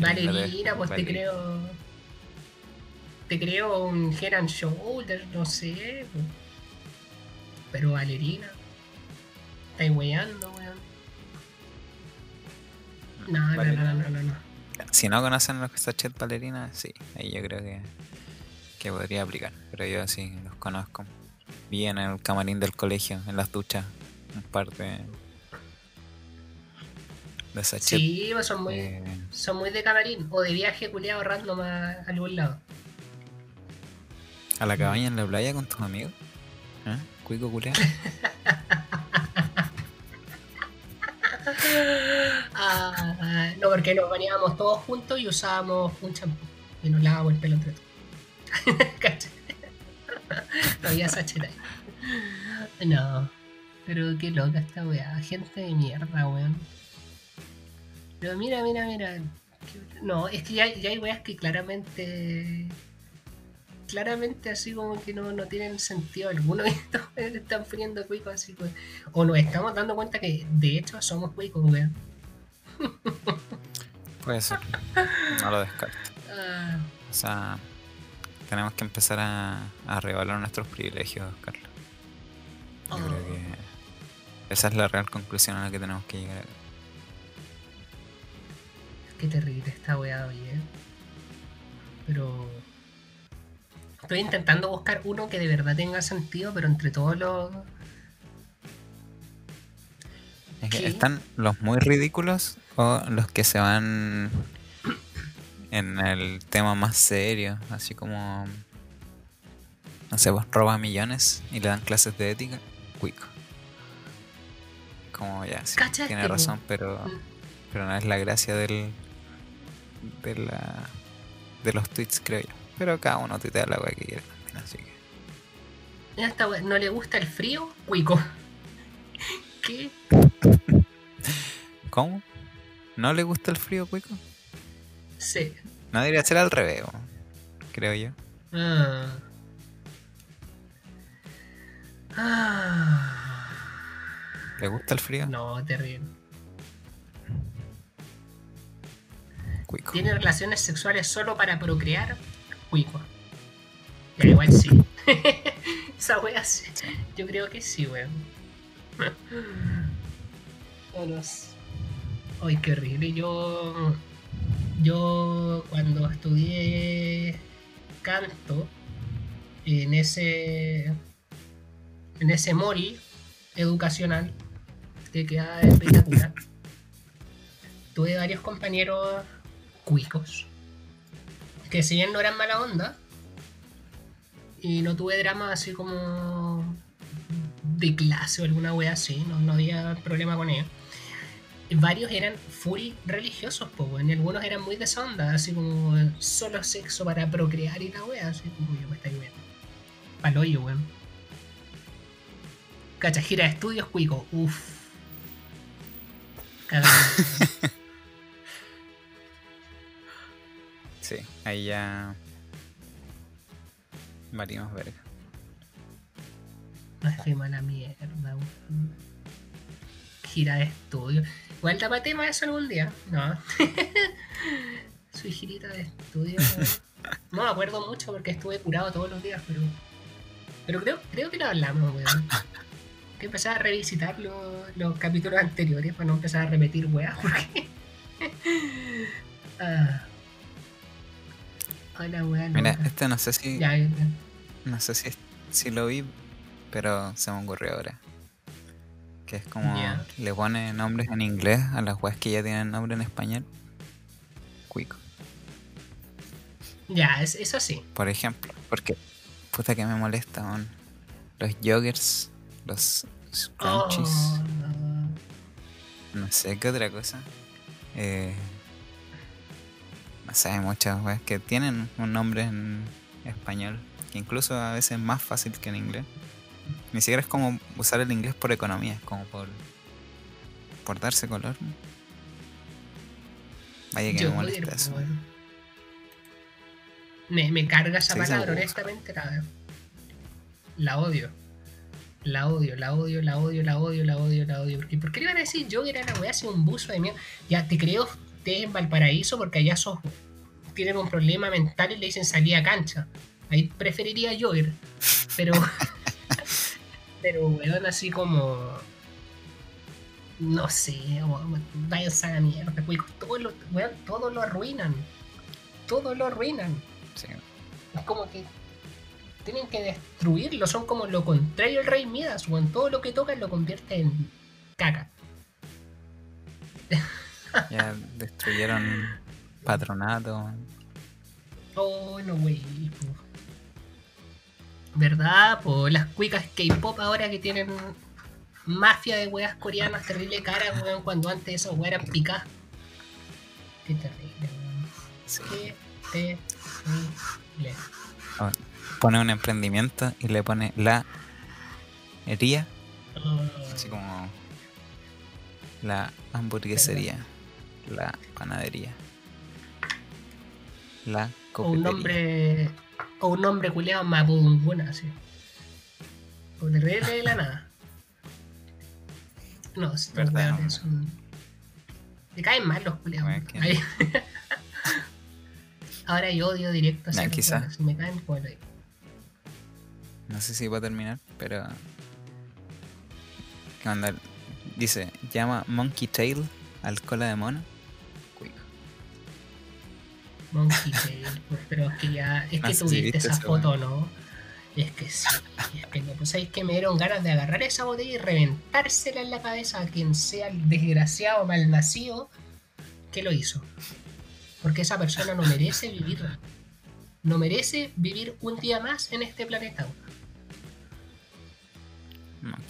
Valerina, pues te creo. Te creo un head and shoulder, no sé. Pero Valerina. Estáis weyando, weón. No, no, no, no, no, no, no. Si no conocen los sachets Valerina, sí, ahí yo creo que, que podría aplicar. Pero yo sí los conozco. Vi en el camarín del colegio, en las duchas, un par de, de. Sí, pues son muy, eh, son muy de camarín o de viaje culiado random a algún lado. a la cabaña en la playa con tus amigos. ¿Eh? Cuico culeado. Ah, ah, no, porque nos bañábamos todos juntos y usábamos un champú. Y nos lavábamos el pelo entre todos. No había sachet ahí. No. Pero qué loca esta weá. Gente de mierda, weón. Pero mira, mira, mira. No, es que ya, ya hay weas que claramente. Claramente así como que no, no tienen sentido alguno y están poniendo cuicos así pues. O nos estamos dando cuenta que de hecho somos cuicos, weón. Puede ser. No lo descarto. Ah, O sea, tenemos que empezar a, a nuestros privilegios, Carlos. Yo oh. creo que esa es la real conclusión a la que tenemos que llegar. Qué terrible esta weá, oye. Pero. Estoy intentando buscar uno que de verdad tenga sentido, pero entre todos los. Es que están los muy ridículos o los que se van en el tema más serio, así como, no sé, pues roba millones y le dan clases de ética, cuico. Como ya, sí, ¿Cachaste, tiene razón, pero, pero no es la gracia del, de, la, de los tweets, creo yo. Pero cada uno tuitea la weá que quiere también, así que... Esta ¿No le gusta el frío? Cuico. ¿Qué? ¿Cómo? ¿No le gusta el frío, cuico? Sí. No debería ser al revés, creo yo. Ah. Ah. ¿Le gusta el frío? No, terrible. ¿Tiene relaciones sexuales solo para procrear? Cuico. Ya, igual sí. Esa wea sí. Yo creo que sí, weón. Vámonos. Ay, qué horrible. Yo. Yo cuando estudié canto en ese. en ese mori educacional que queda en Vitacura, tuve varios compañeros cuicos que si bien no eran mala onda y no tuve drama así como de clase o alguna wea así, no, no había problema con ellos. Varios eran full religiosos, weón, y algunos eran muy de esa onda, así como solo sexo para procrear y la wea, así como yo me está viendo. Paloyo, weón. Cacha, gira de estudios, cuico, uff. Cagado. Sí, ahí ya. Varimos verga. No estoy mala mierda, weón. Gira de estudio. Igual tapate más eso algún día. No. Soy girita de estudio. weón. No me acuerdo mucho porque estuve curado todos los días, pero. Pero creo, creo que lo hablamos, weón. Que empezar a revisitar los, los capítulos anteriores para no empezar a repetir weas, porque. ah. Hola. Mira, este no sé si. Ya, ya. No sé si, si lo vi, pero se me ocurrió ahora. Que es como. Le pone nombres en inglés a las weas que ya tienen nombre en español. Cuico. Ya, es, eso sí. Por ejemplo, porque. Puta que me molesta, weón. Los joggers, los scrunchies. Oh, No sé qué otra cosa. Eh, no sé, hay muchas weas que tienen un nombre en español. Que incluso a veces es más fácil que en inglés. Ni siquiera es como usar el inglés por economía, es como por. por darse color. ¿no? Vaya que me molesta eso. Me, me carga esa palabra, honestamente, la, la odio. La odio, la odio, la odio, la odio, la odio, la odio. Porque, ¿Por qué le iban a decir yo que era la weá así un buzo de mierda? Ya te creo ustedes en Valparaíso porque allá sos, tienen un problema mental y le dicen salía a cancha. Ahí preferiría yo ir. Pero. pero weón, así como. No sé, weón, váyanse a la mierda, cuicos. Todo lo, weón, todo lo arruinan. Todo lo arruinan. Sí. Es como que tienen que destruirlo. Son como lo contrario al Rey Midas, weón. Todo lo que tocan lo convierte en caca. Ya destruyeron patronato. Oh, no, po. ¿Verdad? Pues las cuicas K-pop ahora que tienen mafia de weas coreanas terrible cara, weón, cuando antes esas weas eran picadas. Qué terrible, weón. Sí. Qué terrible. Pone un emprendimiento y le pone la hería, Oh, así como la hamburguesería, la panadería, la o un nombre. O un nombre culeado mapunguna, así. Por terrible de la nada. No, estos Verdad, weones son. Me caen mal los culeados. Bueno, Ahora yo odio directo hacia Ya, los quizá. weones, Me caen por ahí. No sé si va a terminar, pero. ¿Qué onda? Dice, llama Monkey Tail al cola de mono. Monkey Tail, pues, pero es que ya. Es que sé tú si viste viste esa foto, ¿no? Es que sí, es que no. Pues sabéis que me dieron ganas de agarrar esa botella y reventársela en la cabeza a quien sea el desgraciado malnacido que lo hizo. Porque esa persona no merece vivir. No merece vivir un día más en este planeta.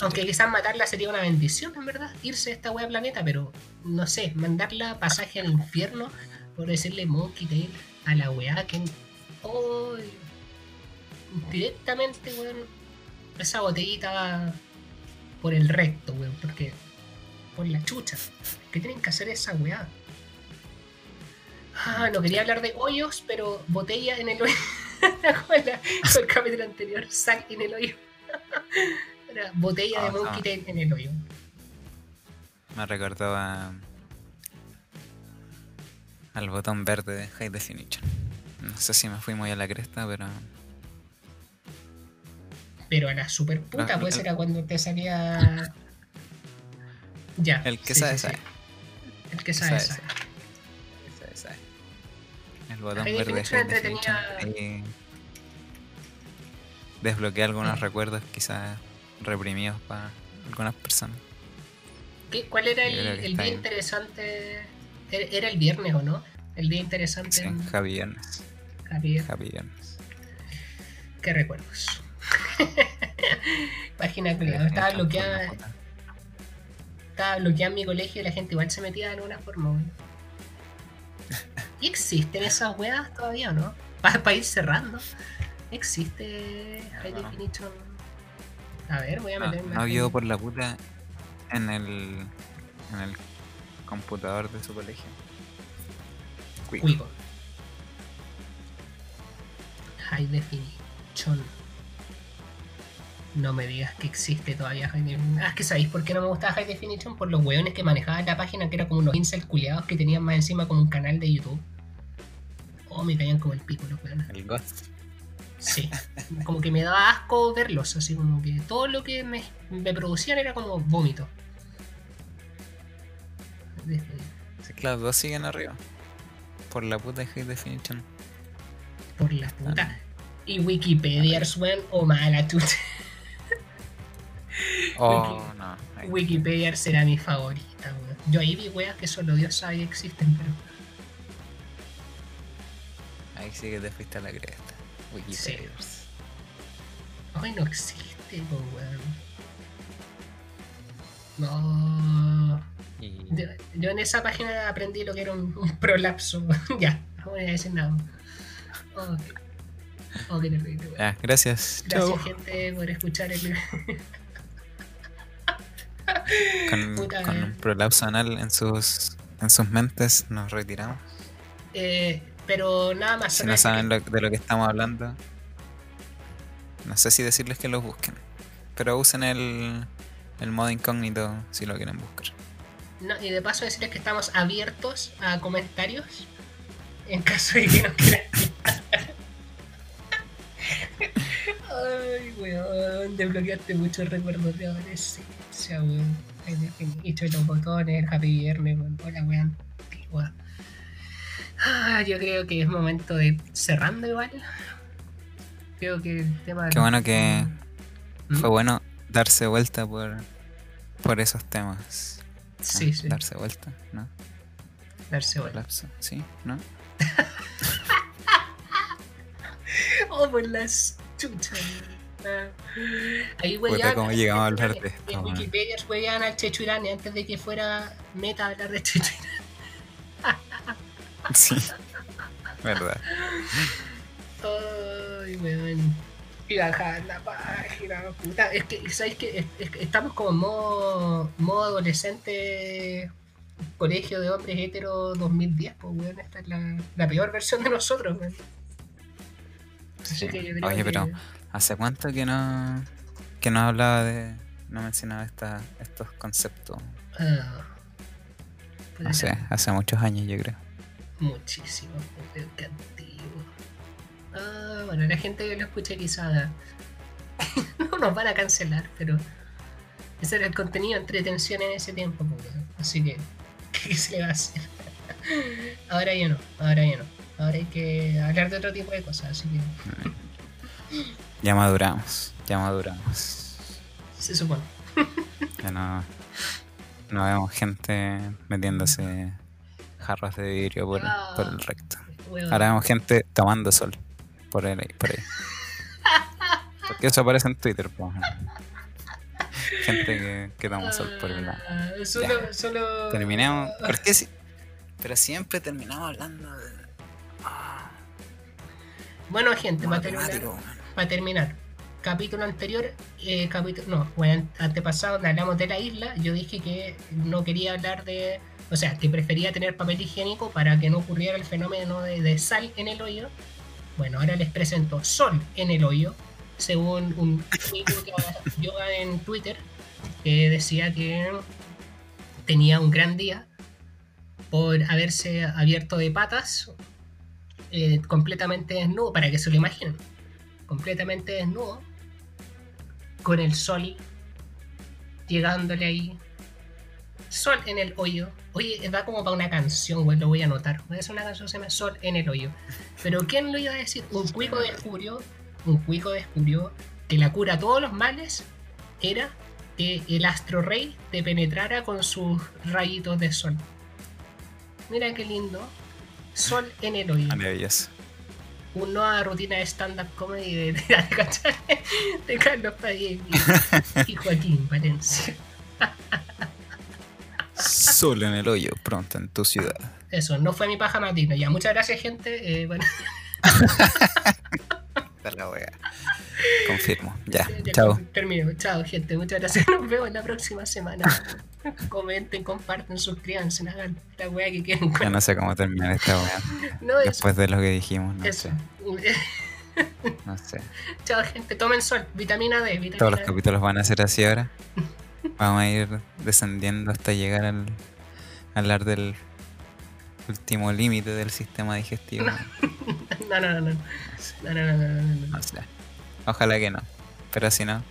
Aunque quizás matarla sería una bendición, en verdad, irse de esta wea planeta, pero no sé, mandarla pasaje al infierno por decirle Monkey Tail a la weá que. ¡Oh! Directamente, weón. Esa botellita va por el recto, weón, porque. Por la chucha. ¿Qué tienen que hacer esa weá? Ah, no quería hablar de hoyos, pero botella en el hoyo. con, la- con el capítulo anterior, sac en el hoyo. Era botella de Ah, Monkey ah. Tail en el hoyo. Me recordó a. al botón verde de High Definition. No sé si me fui muy a la cresta, pero. Pero a la super puta, Ah, pues el- era cuando te salía. Ya. El que sí, sabe, sí, sabe. El que sabe, Sabe, sabe. Esa es. El botón verde de High Definition. entretenía- Y desbloquea algunos Sí. recuerdos quizás reprimidos para algunas personas. ¿Qué- ¿Cuál era el, el ahí. interesante? Era el viernes, ¿o no? El día interesante Sí, en Happy Viernes. Javier. Happy Viernes. ¿Qué recuerdos? Página. Eh, Estaba bloqueada. Estaba bloqueada en mi colegio y la gente igual se metía de alguna forma. ¿Y existen esas weas todavía o no? Para ir cerrando. ¿Existe High No. Definition? A ver, voy a No, meterme. no vio por la puta en el, en el computador de su colegio. Cuico. Cuico. High Definition. No me digas que existe todavía High Definition. Ah, es que sabéis por qué no me gustaba High Definition. Por los weones que manejaban la página, que era como unos incel culiados que tenían más encima como un canal de YouTube. Oh, me caían como el pico los weones. El Ghost. Sí. Como que me daba asco verlos, así como que todo lo que me, me producían era como vómito. Sí, claro, dos siguen arriba. Por la puta High Definition. Por la puta. Y Wikipedia, weón, o mala chucha. Oh, no. ahí- Wikipedia será mi favorita, weón. Yo ahí vi weas que solo Dios sabe que existen, pero. Ahí sí que te fuiste a la cresta. Wikipedias. Ay, no existe, weón. No. Y Yo, yo en esa página aprendí lo que era un, un prolapso. ya, no voy a decir nada. Oh, oh, qué terrible, ya, gracias. Gracias, Chau. gente, por escuchar el. Con, Puta, con un prolapso anal en sus, en sus mentes nos retiramos. Eh, pero nada más. Si no saben que- lo- de lo que estamos hablando, no sé si decirles que los busquen. pero usen el, el modo incógnito si lo quieren buscar. No, y de paso decirles que estamos abiertos a comentarios en caso de que nos quieran. Ay, weón, desbloqueaste muchos recuerdos de adolescencia, weón. Hecho los botones, el happy viernes, weón. Hola, weón. antigua. Ah, yo creo que es momento de ir cerrando igual. Creo que el tema. Qué bueno que ¿Mm? fue bueno darse vuelta por, por esos temas. Sí, Ah, sí, Darse vuelta, ¿no? darse vuelta. Colapso, ¿sí? ¿No? Oh, por las chuchas. Ah. Ahí weón. cómo llegamos a hablar de esto, En. Wikipedia weón al Chechurane antes de que fuera meta hablar de Chechurane. Sí. Verdad. Ay, weón. Bajar la página, puta. Es que, ¿sabes qué? Es- es que estamos como en modo, modo adolescente colegio de hombres hetero 2010, pues weón. Esta es la, la peor versión de nosotros, weón. Oye, que- pero ¿hace cuánto que no que no hablaba de no mencionaba esta, estos conceptos? Ah. No sé, hace muchos años yo creo. Muchísimo, antiguo. Ah, bueno, la gente que lo escuche quizá no nos van a cancelar, pero ese era el contenido entretención en ese tiempo, pues, así que ¿qué se le va a hacer? ahora ya no, ahora ya no. Ahora hay que hablar de otro tipo de cosas, así que Ya maduramos, ya maduramos. se supone. Ya no, no vemos gente metiéndose jarras de vidrio por, por el recto. Ahora vemos gente tomando sol por, el, por ahí. Porque eso aparece en Twitter, pues. Gente que, que toma sol por el lado. Ah, solo, solo... Terminemos. ¿Por qué si- Pero siempre terminamos hablando de. Bueno, gente, para terminar, para terminar, capítulo anterior, eh, capítulo, no, bueno, antepasado, donde hablamos de la isla, yo dije que no quería hablar de, o sea, que prefería tener papel higiénico para que no ocurriera el fenómeno de, de sal en el hoyo. Bueno, ahora les presento sol en el hoyo, según un amigo que yoga en Twitter, que decía que tenía un gran día por haberse abierto de patas eh, completamente desnudo, para que se lo imaginen, completamente desnudo, con el sol llegándole ahí, sol en el hoyo. Oye, da como para una canción, güey, lo voy a anotar. Voy a hacer una canción que se llama Sol en el hoyo. Pero ¿quién lo iba a decir? Un cuico descubrió, un cuico descubrió que la cura a todos los males era que el astro rey te penetrara con sus rayitos de sol. Mira qué lindo. Sol en el hoyo. Maravilloso. Una nueva rutina de stand-up comedy de, de, ¿cachai? de Carlos Padilla y, y Joaquín Valencia. Sol en el hoyo, pronto en tu ciudad. Eso, no fue mi paja matina. Ya, muchas gracias, gente. Eh, bueno, Esta es la wea. Confirmo. Ya, ya chao. Termino. Chao, gente. Muchas gracias. Nos vemos la próxima semana. Comenten, comparten, suscríbanse, hagan la wea que quieran. Ya no sé cómo terminar esta wea. No, eso. Después de lo que dijimos, no eso. sé. No sé. Chao, gente. Tomen sol. Vitamina D. Vitamina Todos los D. capítulos van a ser así ahora. Vamos a ir descendiendo hasta llegar al a hablar del último límite del sistema digestivo. No, no, no, no. No, no, no, no, no, no. No sé. Ojalá que no. Pero si no,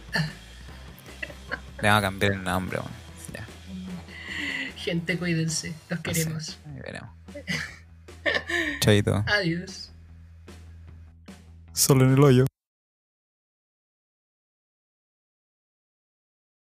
le vamos a cambiar el nombre. bueno. Ya, Gente, cuídense. Los queremos. Ahí veremos. Chaito. Adiós. Solo en el hoyo.